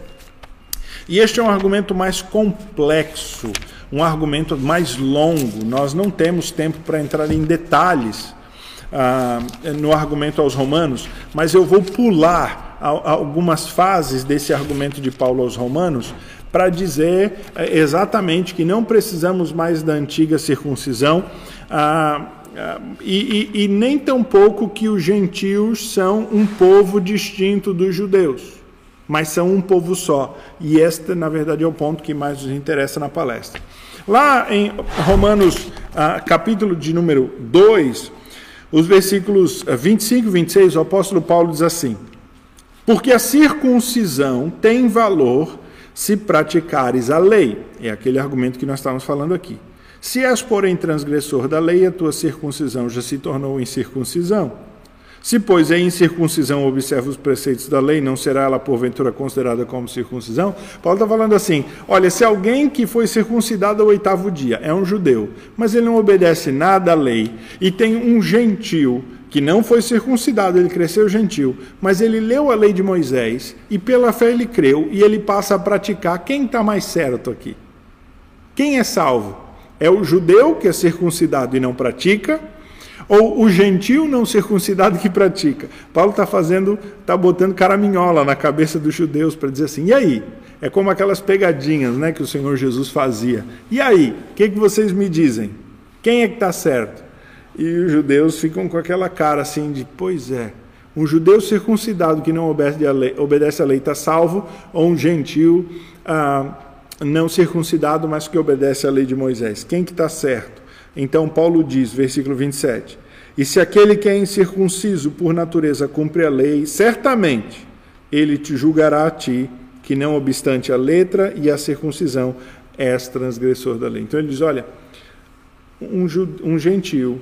e este é um argumento mais complexo, um argumento mais longo. Nós não temos tempo para entrar em detalhes, ah, no argumento aos Romanos, mas eu vou pular algumas fases desse argumento de Paulo aos Romanos para dizer eh, exatamente que não precisamos mais da antiga circuncisão. Ah, ah, e, e, e, nem tampouco que os gentios são um povo distinto dos judeus, mas são um povo só. E este, na verdade, é o ponto que mais nos interessa na palestra. Lá em Romanos, ah, capítulo de número 2, os versículos 25 e 26, o apóstolo Paulo diz assim: Porque a circuncisão tem valor se praticares a lei. É aquele argumento que nós estávamos falando aqui. Se és, porém, transgressor da lei, a tua circuncisão já se tornou incircuncisão. Se, pois, é incircuncisão observa os preceitos da lei, não será ela, porventura, considerada como circuncisão? Paulo está falando assim: olha, se alguém que foi circuncidado ao oitavo dia é um judeu, mas ele não obedece nada à lei, e tem um gentil que não foi circuncidado, ele cresceu gentil, mas ele leu a lei de Moisés, e pela fé ele creu, e ele passa a praticar, quem está mais certo aqui? Quem é salvo? É o judeu que é circuncidado e não pratica, ou o gentil não circuncidado que pratica? Paulo está fazendo, está botando caraminhola na cabeça dos judeus para dizer assim: e aí? É como aquelas pegadinhas né, que o Senhor Jesus fazia. E aí? O que, que vocês me dizem? Quem é que está certo? E os judeus ficam com aquela cara assim de: pois é. Um judeu circuncidado que não obedece a lei está salvo, ou um gentil. Ah, não circuncidado, mas que obedece à lei de Moisés. Quem que está certo? Então Paulo diz, versículo 27, E se aquele que é incircunciso por natureza cumpre a lei, certamente ele te julgará a ti, que não obstante a letra e a circuncisão, és transgressor da lei. Então ele diz, olha, um, um gentil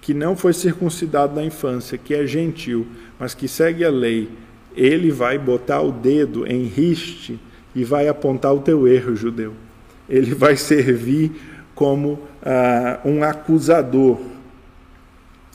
que não foi circuncidado na infância, que é gentil, mas que segue a lei, ele vai botar o dedo em riste e vai apontar o teu erro, judeu. Ele vai servir como ah, um acusador.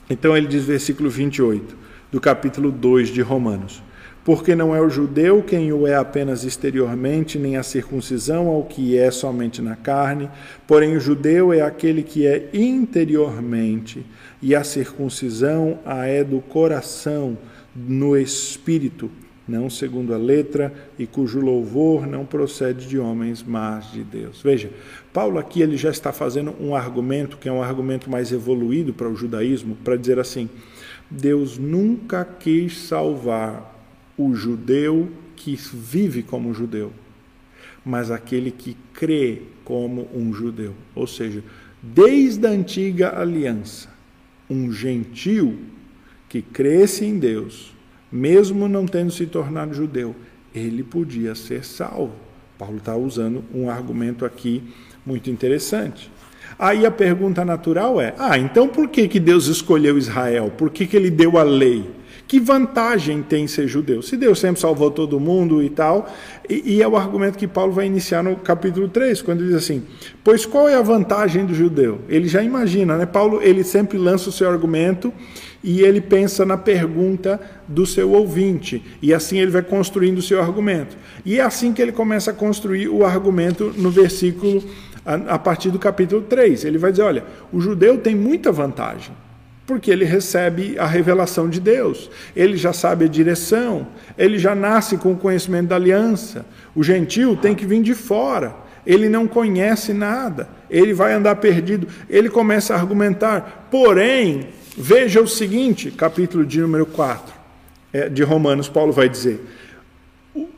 Então ele diz, versículo 28, do capítulo 2 de Romanos: Porque não é o judeu quem o é apenas exteriormente, nem a circuncisão ao que é somente na carne, porém o judeu é aquele que é interiormente, e a circuncisão a é do coração, no espírito não segundo a letra, e cujo louvor não procede de homens, mas de Deus. Veja, Paulo aqui ele já está fazendo um argumento que é um argumento mais evoluído para o judaísmo, para dizer assim: Deus nunca quis salvar o judeu que vive como judeu, mas aquele que crê como um judeu. Ou seja, desde a antiga aliança, um gentil que cresce em Deus mesmo não tendo se tornado judeu, ele podia ser salvo. Paulo está usando um argumento aqui muito interessante. Aí a pergunta natural é: ah, então por que, que Deus escolheu Israel? Por que, que ele deu a lei? Que vantagem tem ser judeu? Se Deus sempre salvou todo mundo e tal. E, e, é o argumento que Paulo vai iniciar no capítulo 3, quando ele diz assim: Pois qual é a vantagem do judeu? Ele já imagina, né? Paulo ele sempre lança o seu argumento e ele pensa na pergunta do seu ouvinte, e assim ele vai construindo o seu argumento. E é assim que ele começa a construir o argumento no versículo, a, a partir do capítulo 3. Ele vai dizer: olha, o judeu tem muita vantagem, porque ele recebe a revelação de Deus, ele já sabe a direção, ele já nasce com o conhecimento da aliança. O gentil tem que vir de fora, ele não conhece nada, ele vai andar perdido. Ele começa a argumentar, porém, Veja o seguinte, capítulo de número 4 é, de Romanos, Paulo vai dizer: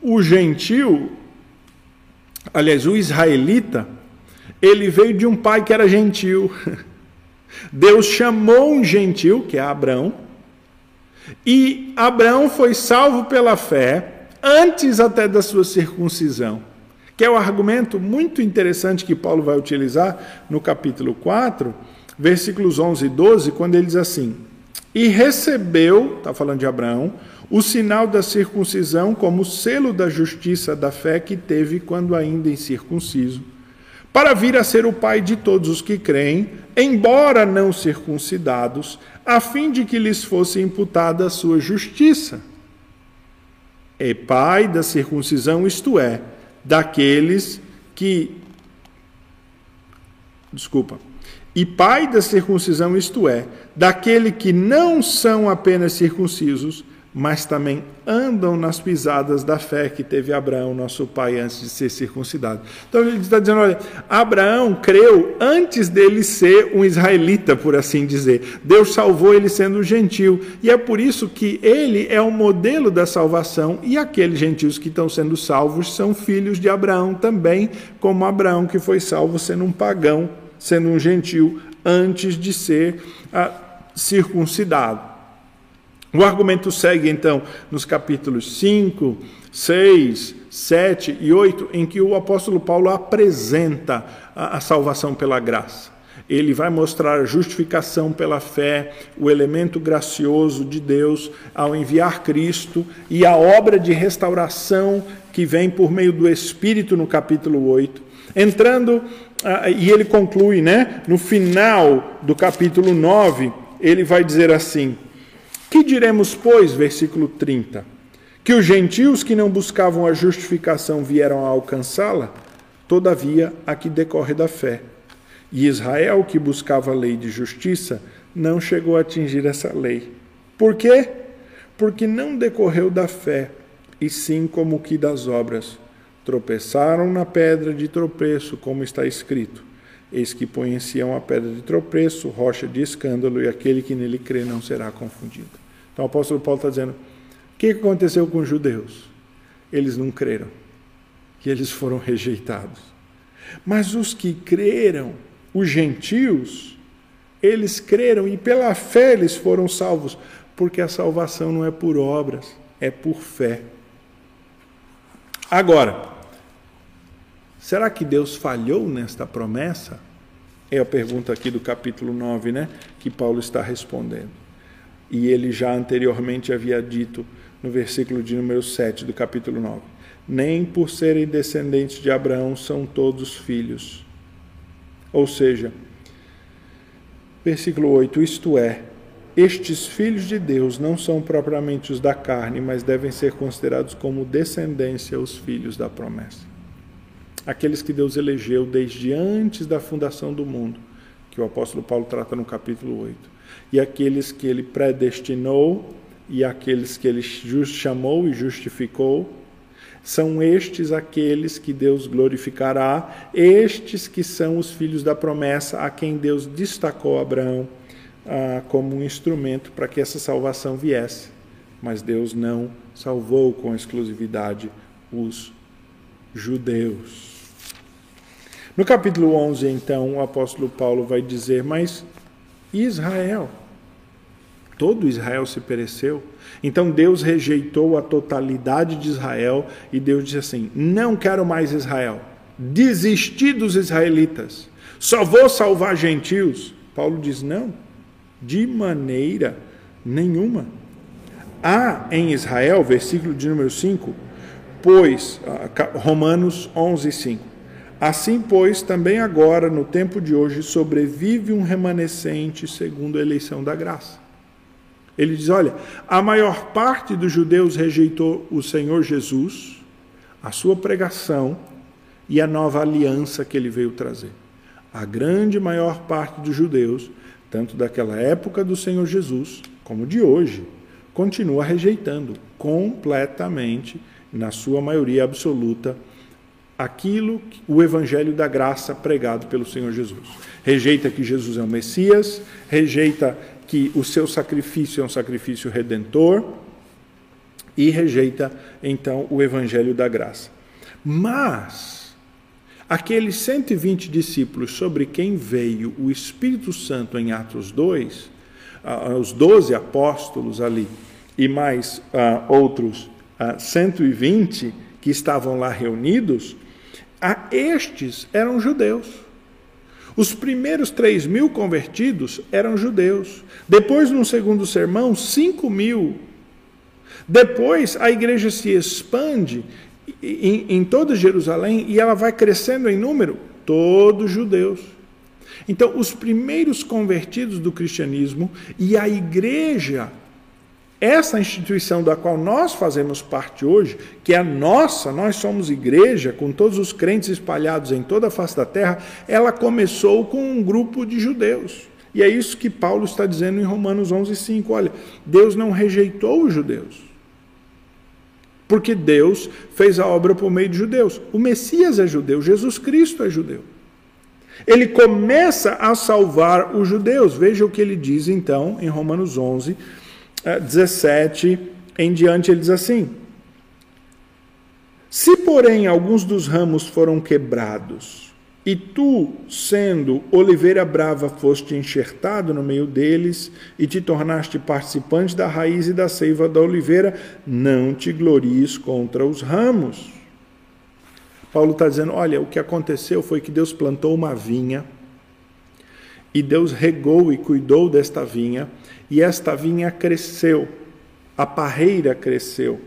o, gentil, aliás, o israelita, ele veio de um pai que era gentil. *laughs* Deus chamou um gentil, que é Abraão, e Abraão foi salvo pela fé antes até da sua circuncisão, que é o um argumento muito interessante que Paulo vai utilizar no capítulo 4 versículos 11 e 12, quando ele diz assim: E recebeu, está falando de Abraão, o sinal da circuncisão como selo da justiça da fé que teve quando ainda incircunciso, para vir a ser o pai de todos os que creem, embora não circuncidados, a fim de que lhes fosse imputada a sua justiça. É pai da circuncisão, isto é, daqueles que. Desculpa e pai da circuncisão, isto é, daquele que não são apenas circuncisos, mas também andam nas pisadas da fé que teve Abraão, nosso pai, antes de ser circuncidado. Então ele está dizendo: olha, Abraão creu antes dele ser um israelita, por assim dizer. Deus salvou ele sendo gentil. E é por isso que ele é o modelo da salvação, e aqueles gentios que estão sendo salvos são filhos de Abraão também, como Abraão que foi salvo sendo um pagão, sendo um gentil, antes de ser ah, circuncidado. O argumento segue então nos capítulos 5, 6, 7 e 8, em que o apóstolo Paulo apresenta a, a salvação pela graça. Ele vai mostrar a justificação pela fé, o elemento gracioso de Deus ao enviar Cristo e a obra de restauração que vem por meio do Espírito no capítulo 8. Entrando, e ele conclui, né, no final do capítulo 9, ele vai dizer assim: que diremos, pois, versículo 30? Que os gentios que não buscavam a justificação vieram a alcançá-la? Todavia, aqui decorre da fé. E Israel, que buscava a lei de justiça, não chegou a atingir essa lei. Por quê? Porque não decorreu da fé, e sim como que das obras. Tropeçaram na pedra de tropeço, como está escrito. Eis que põe em Sião a pedra de tropeço, rocha de escândalo, e aquele que nele crê não será confundido. Então o apóstolo Paulo está dizendo: o que aconteceu com os judeus? Eles não creram, e eles foram rejeitados. Mas os que creram, os gentios, eles creram e pela fé eles foram salvos, porque a salvação não é por obras, é por fé. Agora, será que Deus falhou nesta promessa? É a pergunta aqui do capítulo 9, né? Que Paulo está respondendo. E ele já anteriormente havia dito no versículo de número 7 do capítulo 9: Nem por serem descendentes de Abraão são todos filhos. Ou seja, versículo 8: Isto é, estes filhos de Deus não são propriamente os da carne, mas devem ser considerados como descendência os filhos da promessa. Aqueles que Deus elegeu desde antes da fundação do mundo, que o apóstolo Paulo trata no capítulo 8 e aqueles que ele predestinou e aqueles que ele chamou e justificou. São estes aqueles que Deus glorificará, estes que são os filhos da promessa, a quem Deus destacou Abraão ah, como um instrumento para que essa salvação viesse. Mas Deus não salvou com exclusividade os judeus. No capítulo 11, então, o apóstolo Paulo vai dizer: Mas Israel. Todo Israel se pereceu. Então Deus rejeitou a totalidade de Israel e Deus disse assim: Não quero mais Israel. Desisti dos israelitas. Só vou salvar gentios. Paulo diz: Não, de maneira nenhuma. Há em Israel, versículo de número 5, pois, ah, Romanos 11, 5 Assim, pois, também agora, no tempo de hoje, sobrevive um remanescente segundo a eleição da graça. Ele diz: olha, a maior parte dos judeus rejeitou o Senhor Jesus, a sua pregação e a nova aliança que ele veio trazer. A grande maior parte dos judeus, tanto daquela época do Senhor Jesus como de hoje, continua rejeitando completamente, na sua maioria absoluta, aquilo, o evangelho da graça pregado pelo Senhor Jesus. Rejeita que Jesus é o Messias, rejeita que o seu sacrifício é um sacrifício redentor e rejeita então o evangelho da graça. Mas aqueles 120 discípulos sobre quem veio o Espírito Santo em Atos 2, os 12 apóstolos ali e mais uh, outros uh, 120 que estavam lá reunidos, a estes eram judeus. Os primeiros três mil convertidos eram judeus. Depois, no segundo sermão, cinco mil. Depois, a igreja se expande em, em toda Jerusalém e ela vai crescendo em número, todos judeus. Então, os primeiros convertidos do cristianismo e a igreja essa instituição da qual nós fazemos parte hoje, que é a nossa, nós somos igreja, com todos os crentes espalhados em toda a face da terra, ela começou com um grupo de judeus. E é isso que Paulo está dizendo em Romanos 11:5. Olha, Deus não rejeitou os judeus. Porque Deus fez a obra por meio de judeus. O Messias é judeu, Jesus Cristo é judeu. Ele começa a salvar os judeus. Veja o que ele diz então em Romanos 11, 17 eh, em diante. Ele diz assim: Se, porém, alguns dos ramos foram quebrados, e tu, sendo oliveira brava, foste enxertado no meio deles e te tornaste participante da raiz e da seiva da oliveira, não te glories contra os ramos. Paulo está dizendo: olha, o que aconteceu foi que Deus plantou uma vinha e Deus regou e cuidou desta vinha, e esta vinha cresceu, a parreira cresceu.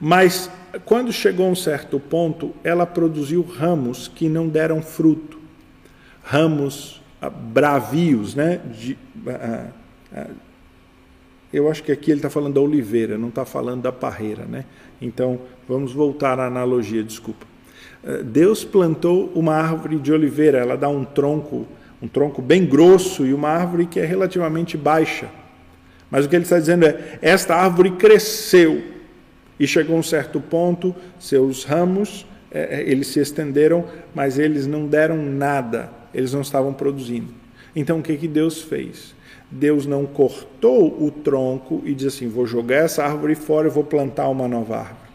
Mas quando chegou a um certo ponto, ela produziu ramos que não deram fruto, ramos ah, bravios, né? De, ah, ah, eu acho que aqui ele está falando da oliveira, não está falando da parreira, né? Então vamos voltar à analogia, desculpa. Deus plantou uma árvore de oliveira, ela dá um tronco, um tronco bem grosso e uma árvore que é relativamente baixa. Mas o que ele está dizendo é: esta árvore cresceu, e chegou a um certo ponto, seus ramos, é, é, eles se estenderam, mas eles não deram nada, eles não estavam produzindo. Então o que, que Deus fez? Deus não cortou o tronco e disse assim: vou jogar essa árvore fora e vou plantar uma nova árvore.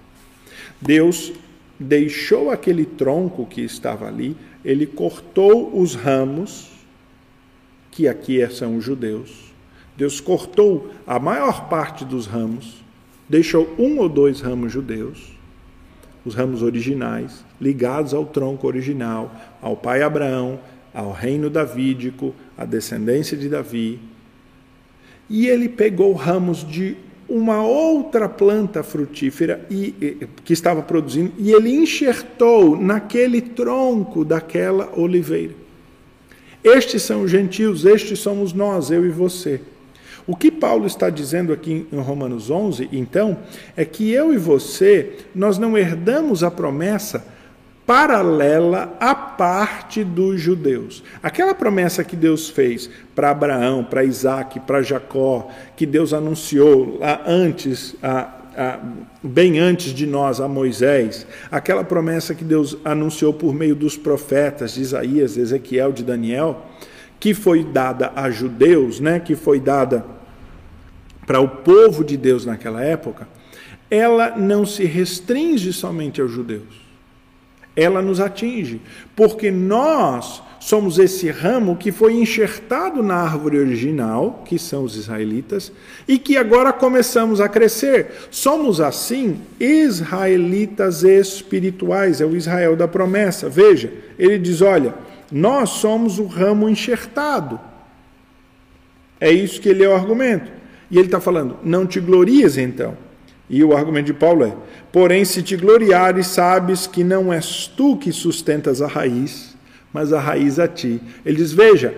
Deus deixou aquele tronco que estava ali, ele cortou os ramos, que aqui são os judeus. Deus cortou a maior parte dos ramos deixou um ou dois ramos judeus, os ramos originais, ligados ao tronco original, ao pai Abraão, ao reino davídico, à descendência de Davi. E ele pegou ramos de uma outra planta frutífera e, e, que estava produzindo e ele enxertou naquele tronco daquela oliveira. Estes são os gentios, estes somos nós, eu e você. O que Paulo está dizendo aqui em Romanos 11, então, é que eu e você, nós não herdamos a promessa paralela à parte dos judeus. Aquela promessa que Deus fez para Abraão, para Isaac, para Jacó, que Deus anunciou lá antes, bem antes de nós, a Moisés, aquela promessa que Deus anunciou por meio dos profetas de Isaías, de Ezequiel, de Daniel, que foi dada a judeus, né, que foi dada para o povo de Deus naquela época, ela não se restringe somente aos judeus. Ela nos atinge, porque nós somos esse ramo que foi enxertado na árvore original, que são os israelitas, e que agora começamos a crescer. Somos assim israelitas espirituais, é o Israel da promessa. Veja, ele diz: olha, nós somos o ramo enxertado. É isso que ele é o argumento. E ele está falando, não te glorias então. E o argumento de Paulo é: porém, se te gloriares, sabes que não és tu que sustentas a raiz, mas a raiz a ti. Ele diz: veja,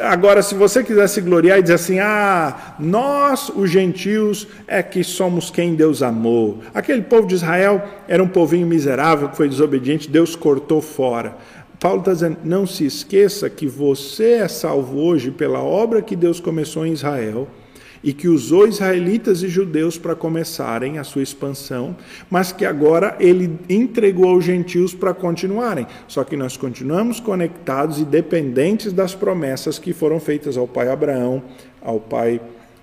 agora, se você quiser se gloriar e dizer assim, ah, nós, os gentios, é que somos quem Deus amou. Aquele povo de Israel era um povinho miserável que foi desobediente, Deus cortou fora. Paulo está dizendo: não se esqueça que você é salvo hoje pela obra que Deus começou em Israel e que usou israelitas e judeus para começarem a sua expansão, mas que agora ele entregou aos gentios para continuarem. Só que nós continuamos conectados e dependentes das promessas que foram feitas ao pai Abraão, ao pai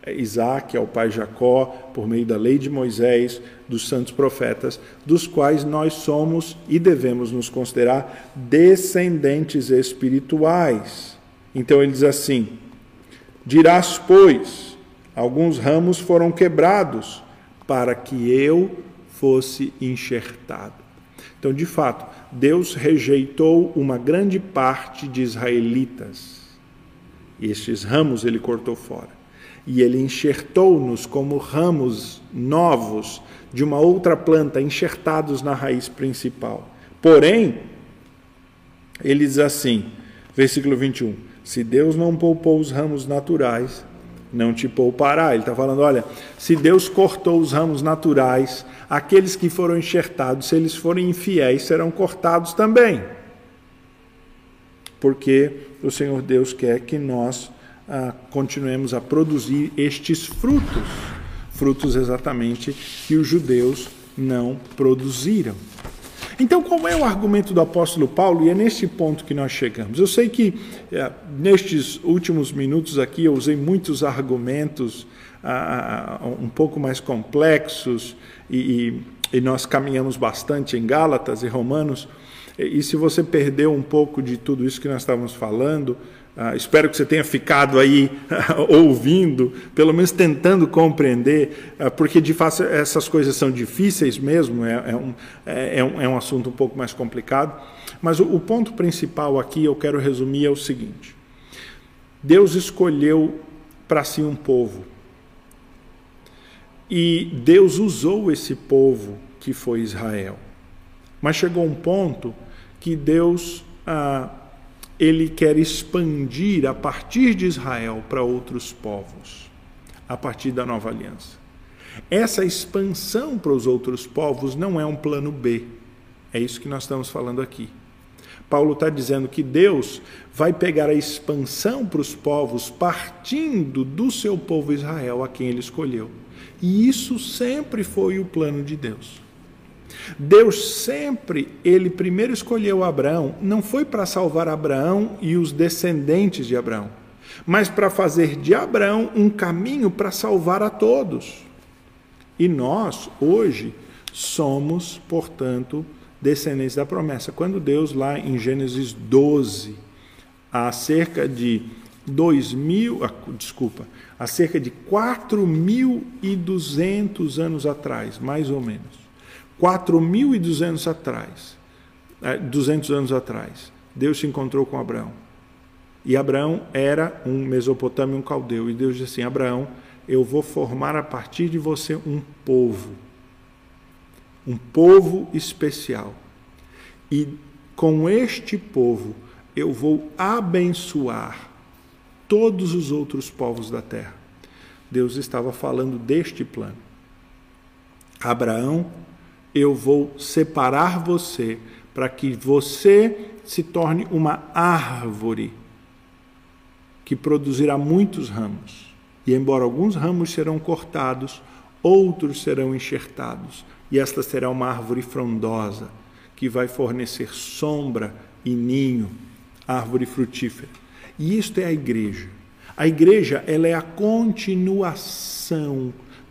Isaac, ao pai Jacó, por meio da lei de Moisés, dos santos profetas, dos quais nós somos e devemos nos considerar descendentes espirituais. Então ele diz assim: Dirás, pois, alguns ramos foram quebrados para que eu fosse enxertado. Então, de fato, Deus rejeitou uma grande parte de israelitas. Estes ramos ele cortou fora e ele enxertou-nos como ramos novos de uma outra planta, enxertados na raiz principal. Porém, ele diz assim, versículo 21, se Deus não poupou os ramos naturais, não te poupará. Ele está falando: olha, se Deus cortou os ramos naturais, aqueles que foram enxertados, se eles forem infiéis, serão cortados também. Porque o Senhor Deus quer que nós ah, continuemos a produzir estes frutos, frutos exatamente que os judeus não produziram. Então, qual é o argumento do apóstolo Paulo? E é nesse ponto que nós chegamos. Eu sei que é, nestes últimos minutos aqui eu usei muitos argumentos ah, um pouco mais complexos e, e, e nós caminhamos bastante em Gálatas e Romanos. E se você perdeu um pouco de tudo isso que nós estávamos falando, ah, espero que você tenha ficado aí *laughs* ouvindo, pelo menos tentando compreender, ah, porque de fato essas coisas são difíceis mesmo, é, é, um, é, é, um, é um assunto um pouco mais complicado. Mas o, o ponto principal aqui eu quero resumir é o seguinte: Deus escolheu para si um povo, e Deus usou esse povo que foi Israel. Mas chegou um ponto que Deus. Ah, ele quer expandir a partir de Israel para outros povos, a partir da nova aliança. Essa expansão para os outros povos não é um plano B. É isso que nós estamos falando aqui. Paulo está dizendo que Deus vai pegar a expansão para os povos partindo do seu povo Israel, a quem ele escolheu. E isso sempre foi o plano de Deus. Deus sempre, ele primeiro escolheu Abraão, não foi para salvar Abraão e os descendentes de Abraão, mas para fazer de Abraão um caminho para salvar a todos. E nós, hoje, somos, portanto, descendentes da promessa. Quando Deus, lá em Gênesis 12, há cerca de dois mil, ah, desculpa, há cerca de 4.200 anos atrás, mais ou menos, 4.200 atrás, 200 é, anos atrás, Deus se encontrou com Abraão. E Abraão era um mesopotâmio, um caldeu. E Deus disse assim: Abraão, eu vou formar a partir de você um povo, um povo especial. E com este povo eu vou abençoar todos os outros povos da terra. Deus estava falando deste plano. Abraão eu vou separar você para que você se torne uma árvore que produzirá muitos ramos. E embora alguns ramos serão cortados, outros serão enxertados, e esta será uma árvore frondosa que vai fornecer sombra e ninho, árvore frutífera. E isto é a igreja. A igreja, ela é a continuação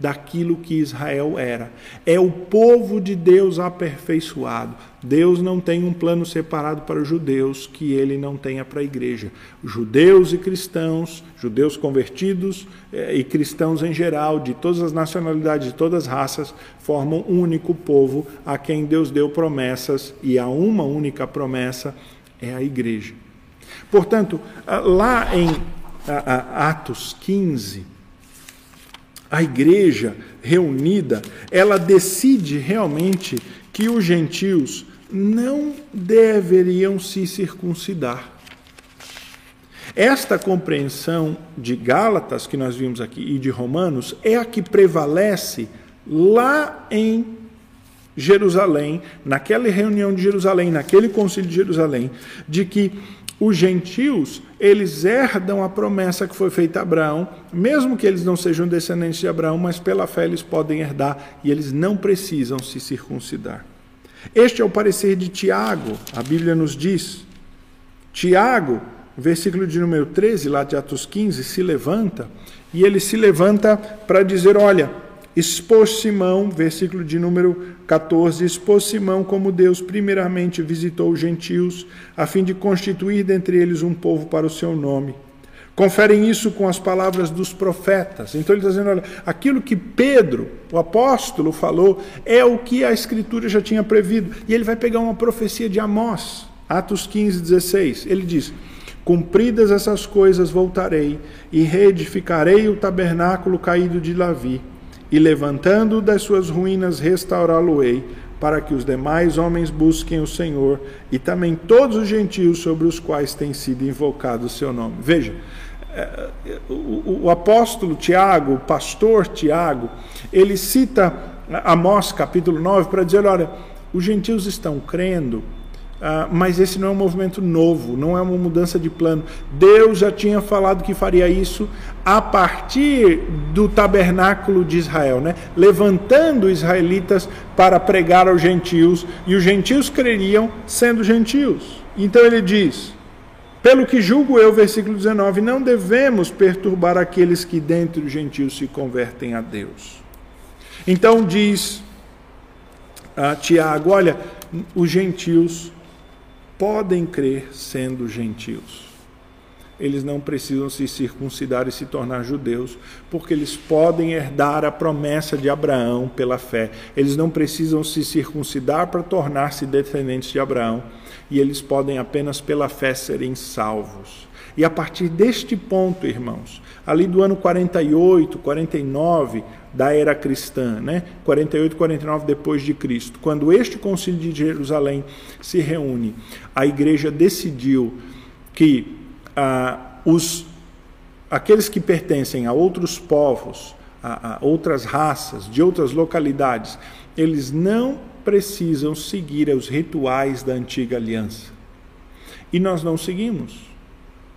daquilo que Israel era. É o povo de Deus aperfeiçoado. Deus não tem um plano separado para os judeus que ele não tenha para a igreja. Judeus e cristãos, judeus convertidos eh, e cristãos em geral, de todas as nacionalidades, de todas as raças, formam um único povo a quem Deus deu promessas e a uma única promessa é a igreja. Portanto, ah, lá em Atos 15, a igreja reunida, ela decide realmente que os gentios não deveriam se circuncidar. Esta compreensão de Gálatas que nós vimos aqui e de Romanos é a que prevalece lá em Jerusalém, naquela reunião de Jerusalém, naquele concílio de Jerusalém, de que os gentios, eles herdam a promessa que foi feita a Abraão, mesmo que eles não sejam descendentes de Abraão, mas pela fé eles podem herdar e eles não precisam se circuncidar. Este é o parecer de Tiago, a Bíblia nos diz. Tiago, versículo de número 13, lá de Atos 15, se levanta e ele se levanta para dizer: Olha, expôs Simão, versículo de número 14, expôs Simão como Deus primeiramente visitou os gentios, a fim de constituir dentre eles um povo para o seu nome. Conferem isso com as palavras dos profetas. Então ele está dizendo: olha, aquilo que Pedro, o apóstolo, falou é o que a Escritura já tinha previsto. E ele vai pegar uma profecia de Amós, Atos 15, 16. Ele diz: Cumpridas essas coisas, voltarei e reedificarei o tabernáculo caído de Davi e levantando das suas ruínas restaurá-lo-ei, para que os demais homens busquem o Senhor e também todos os gentios sobre os quais tem sido invocado o seu nome. Veja, é, o, o apóstolo Tiago, o pastor Tiago, ele cita Amós capítulo 9 para dizer: olha, os gentios estão crendo Uh, mas esse não é um movimento novo, não é uma mudança de plano. Deus já tinha falado que faria isso a partir do tabernáculo de Israel, né? levantando israelitas para pregar aos gentios, e os gentios creriam sendo gentios. Então ele diz: pelo que julgo eu, versículo 19, não devemos perturbar aqueles que dentre os gentios se convertem a Deus. Então diz uh, Tiago: olha, os gentios podem crer sendo gentios. Eles não precisam se circuncidar e se tornar judeus, porque eles podem herdar a promessa de Abraão pela fé. Eles não precisam se circuncidar para tornar-se descendentes de Abraão, e eles podem apenas pela fé serem salvos. E a partir deste ponto, irmãos, ali do ano 48, 49, da era cristã, né? 48 49 depois de Cristo. Quando este concílio de Jerusalém se reúne, a igreja decidiu que ah, os aqueles que pertencem a outros povos, a, a outras raças, de outras localidades, eles não precisam seguir os rituais da antiga aliança. E nós não seguimos.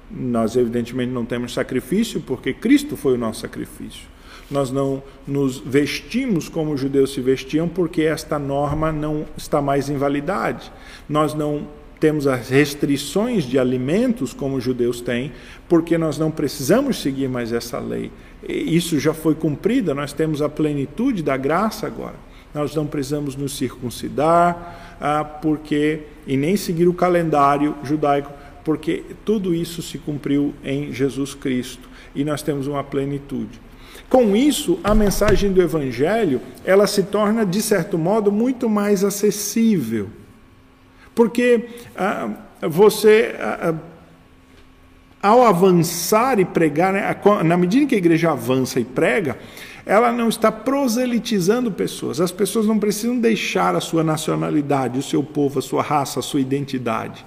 Nós, evidentemente, não temos sacrifício, porque Cristo foi o nosso sacrifício nós não nos vestimos como os judeus se vestiam, porque esta norma não está mais em validade. Nós não temos as restrições de alimentos como os judeus têm, porque nós não precisamos seguir mais essa lei. Isso já foi cumprida, nós temos a plenitude da graça agora. Nós não precisamos nos circuncidar, ah, porque e nem seguir o calendário judaico, porque tudo isso se cumpriu em Jesus Cristo e nós temos uma plenitude. Com isso, a mensagem do evangelho, ela se torna de certo modo muito mais acessível. Porque ah, você ah, ah ao avançar e pregar, né, na medida que a igreja avança e prega, ela não está proselitizando pessoas. As pessoas não precisam deixar a sua nacionalidade, o seu povo, a sua raça, a sua identidade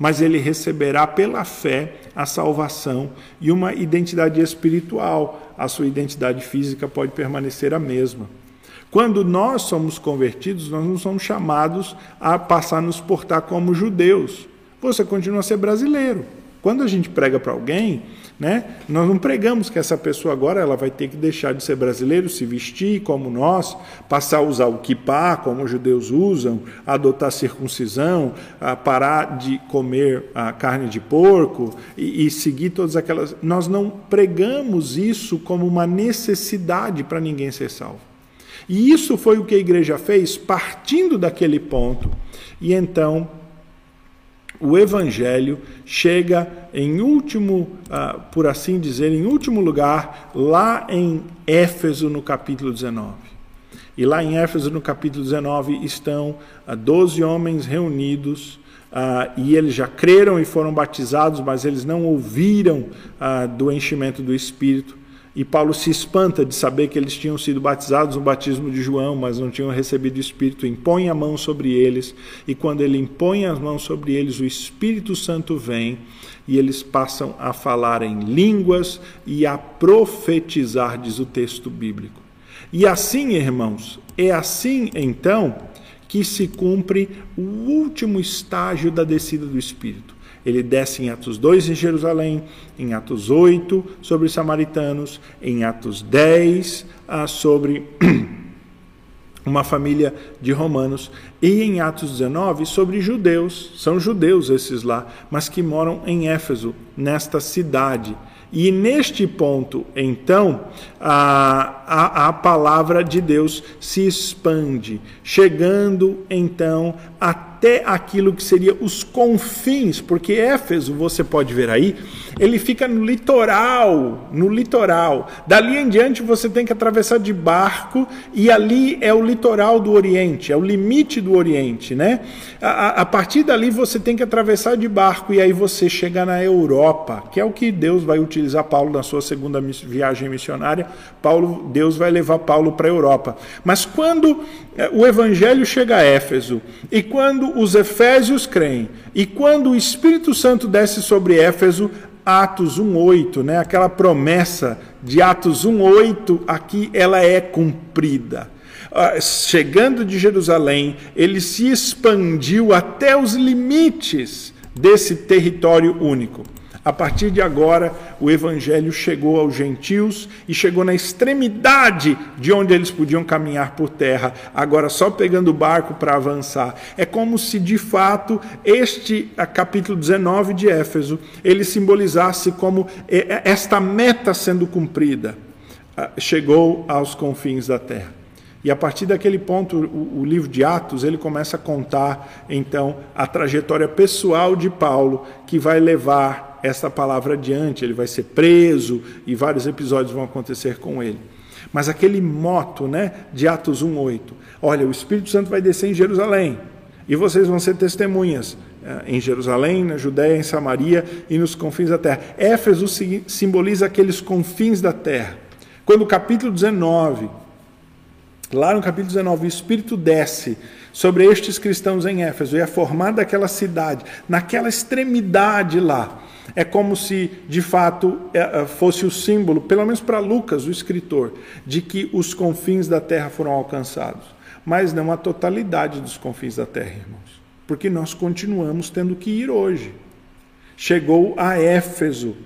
mas ele receberá pela fé a salvação e uma identidade espiritual. A sua identidade física pode permanecer a mesma. Quando nós somos convertidos, nós não somos chamados a passar a nos portar como judeus. Você continua a ser brasileiro. Quando a gente prega para alguém, né? Nós não pregamos que essa pessoa agora ela vai ter que deixar de ser brasileiro, se vestir como nós, passar a usar o kippah, como os judeus usam, adotar circuncisão, parar de comer a carne de porco e, e seguir todas aquelas. Nós não pregamos isso como uma necessidade para ninguém ser salvo. E isso foi o que a igreja fez, partindo daquele ponto. E então o Evangelho chega em último, uh, por assim dizer, em último lugar, lá em Éfeso, no capítulo 19. E lá em Éfeso, no capítulo 19, estão uh, doze homens reunidos, uh, e eles já creram e foram batizados, mas eles não ouviram do enchimento do Espírito. E Paulo se espanta de saber que eles tinham sido batizados no batismo de João, mas não tinham recebido o Espírito. Impõe a mão sobre eles, e quando ele impõe as mãos sobre eles, o Espírito Santo vem e eles passam a falar em línguas e a profetizar, diz o texto bíblico. E assim, irmãos, é assim então que se cumpre o último estágio da descida do Espírito. Ele desce em Atos 2 em Jerusalém, em Atos 8 sobre os samaritanos, em Atos 10 ah, sobre *clears throat* uma família de romanos, e em Atos 19 sobre judeus. São judeus esses lá, mas que moram em Éfeso, nesta cidade. E neste ponto, então, a, a, a palavra de Deus se expande, chegando então a até aquilo que seria os confins, porque Éfeso, você pode ver aí, ele fica no litoral, no litoral. Dali em diante você tem que atravessar de barco e ali é o litoral do Oriente, é o limite do Oriente, né? A, a partir dali você tem que atravessar de barco e aí você chega na Europa, que é o que Deus vai utilizar Paulo na sua segunda viagem missionária. Paulo, Deus vai levar Paulo para a Europa. Mas quando é, o evangelho chega a Éfeso e quando os efésios creem e quando o Espírito Santo desce sobre Éfeso, Atos 1:8, né? Aquela promessa de Atos 1:8 aqui ela é cumprida. Ah, chegando de Jerusalém, ele se expandiu até os limites desse território único. A partir de agora, o evangelho chegou aos gentios e chegou na extremidade de onde eles podiam caminhar por terra, agora só pegando o barco para avançar. É como se de fato este capítulo 19 de Éfeso, ele simbolizasse como esta meta sendo cumprida, ah, chegou aos confins da terra. E a partir daquele ponto, o, livro de Atos, ele começa a contar, então, a trajetória pessoal de Paulo, que vai levar essa palavra adiante. Ele vai ser preso e vários episódios vão acontecer com ele. Mas aquele moto né, de Atos 1,8: olha, o Espírito Santo vai descer em Jerusalém e vocês vão ser testemunhas eh, em Jerusalém, na Judéia, em Samaria e nos confins da terra. Éfeso simboliza aqueles confins da terra. Quando o capítulo 19 Lá no capítulo 19, o Espírito desce sobre estes cristãos em Éfeso e é formada aquela cidade, naquela extremidade lá. É como se, de fato, é, é, fosse o símbolo, pelo menos para Lucas, o escritor, de que os confins da terra foram alcançados. Mas não a totalidade dos confins da terra, irmãos. Porque nós continuamos tendo que ir hoje. Chegou a Éfeso,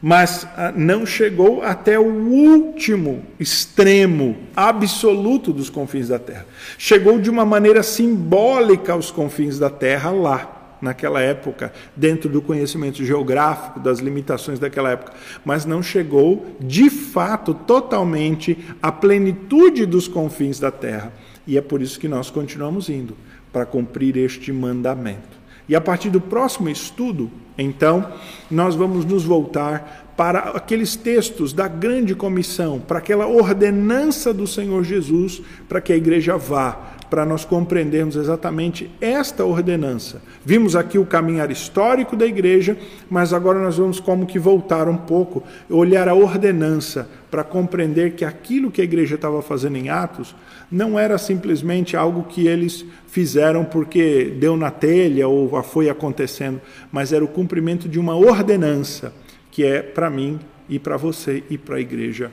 mas ah, não chegou até o último extremo absoluto dos confins da terra. Chegou de uma maneira simbólica aos confins da terra lá, naquela época, dentro do conhecimento geográfico, das limitações daquela época, mas não chegou de fato totalmente à plenitude dos confins da terra. E é por isso que nós continuamos indo para cumprir este mandamento. E a partir do próximo estudo, então, nós vamos nos voltar para aqueles textos da grande comissão, para aquela ordenança do Senhor Jesus, para que a igreja vá, para nós compreendermos exatamente esta ordenança. Vimos aqui o caminhar histórico da igreja, mas agora nós vamos como que voltar um pouco, olhar a ordenança para compreender que aquilo que a igreja estava fazendo em Atos não era simplesmente algo que eles fizeram porque deu na telha ou foi acontecendo, mas era o cumprimento de uma ordenança que é para mim e para você e para a igreja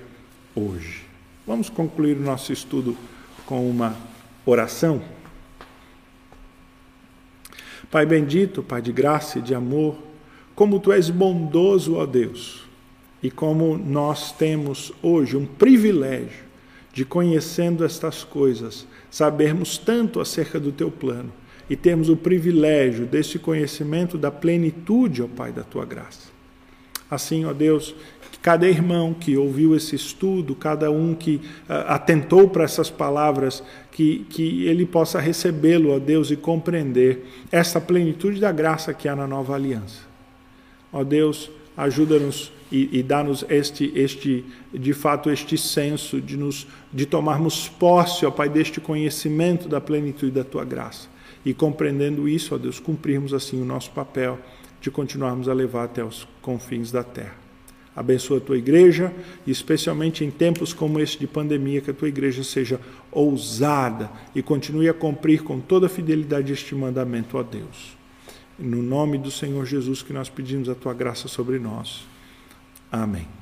hoje. Vamos concluir o nosso estudo com uma oração. Pai bendito, Pai de graça e de amor, como tu és bondoso, ó Deus, e como nós temos hoje um privilégio de conhecendo estas coisas, sabermos tanto acerca do teu plano e termos o privilégio deste conhecimento da plenitude, ó Pai, da tua graça. Assim, ó Deus, cada irmão que ouviu esse estudo, cada um que uh, atentou para essas palavras, que, que ele possa recebê-lo, ó Deus, e compreender essa plenitude da graça que há na nova aliança. Ó Deus, ajuda-nos e, e dá-nos este, este, de fato, este senso de, nos, de tomarmos posse, ó Pai, deste conhecimento da plenitude da Tua graça. E compreendendo isso, ó Deus, cumprirmos assim o nosso papel de continuarmos a levar até os confins da terra. Abençoa a tua igreja, e especialmente em tempos como este de pandemia, que a tua igreja seja ousada e continue a cumprir com toda a fidelidade este mandamento, ó Deus. No nome do Senhor Jesus que nós pedimos a tua graça sobre nós. Amém.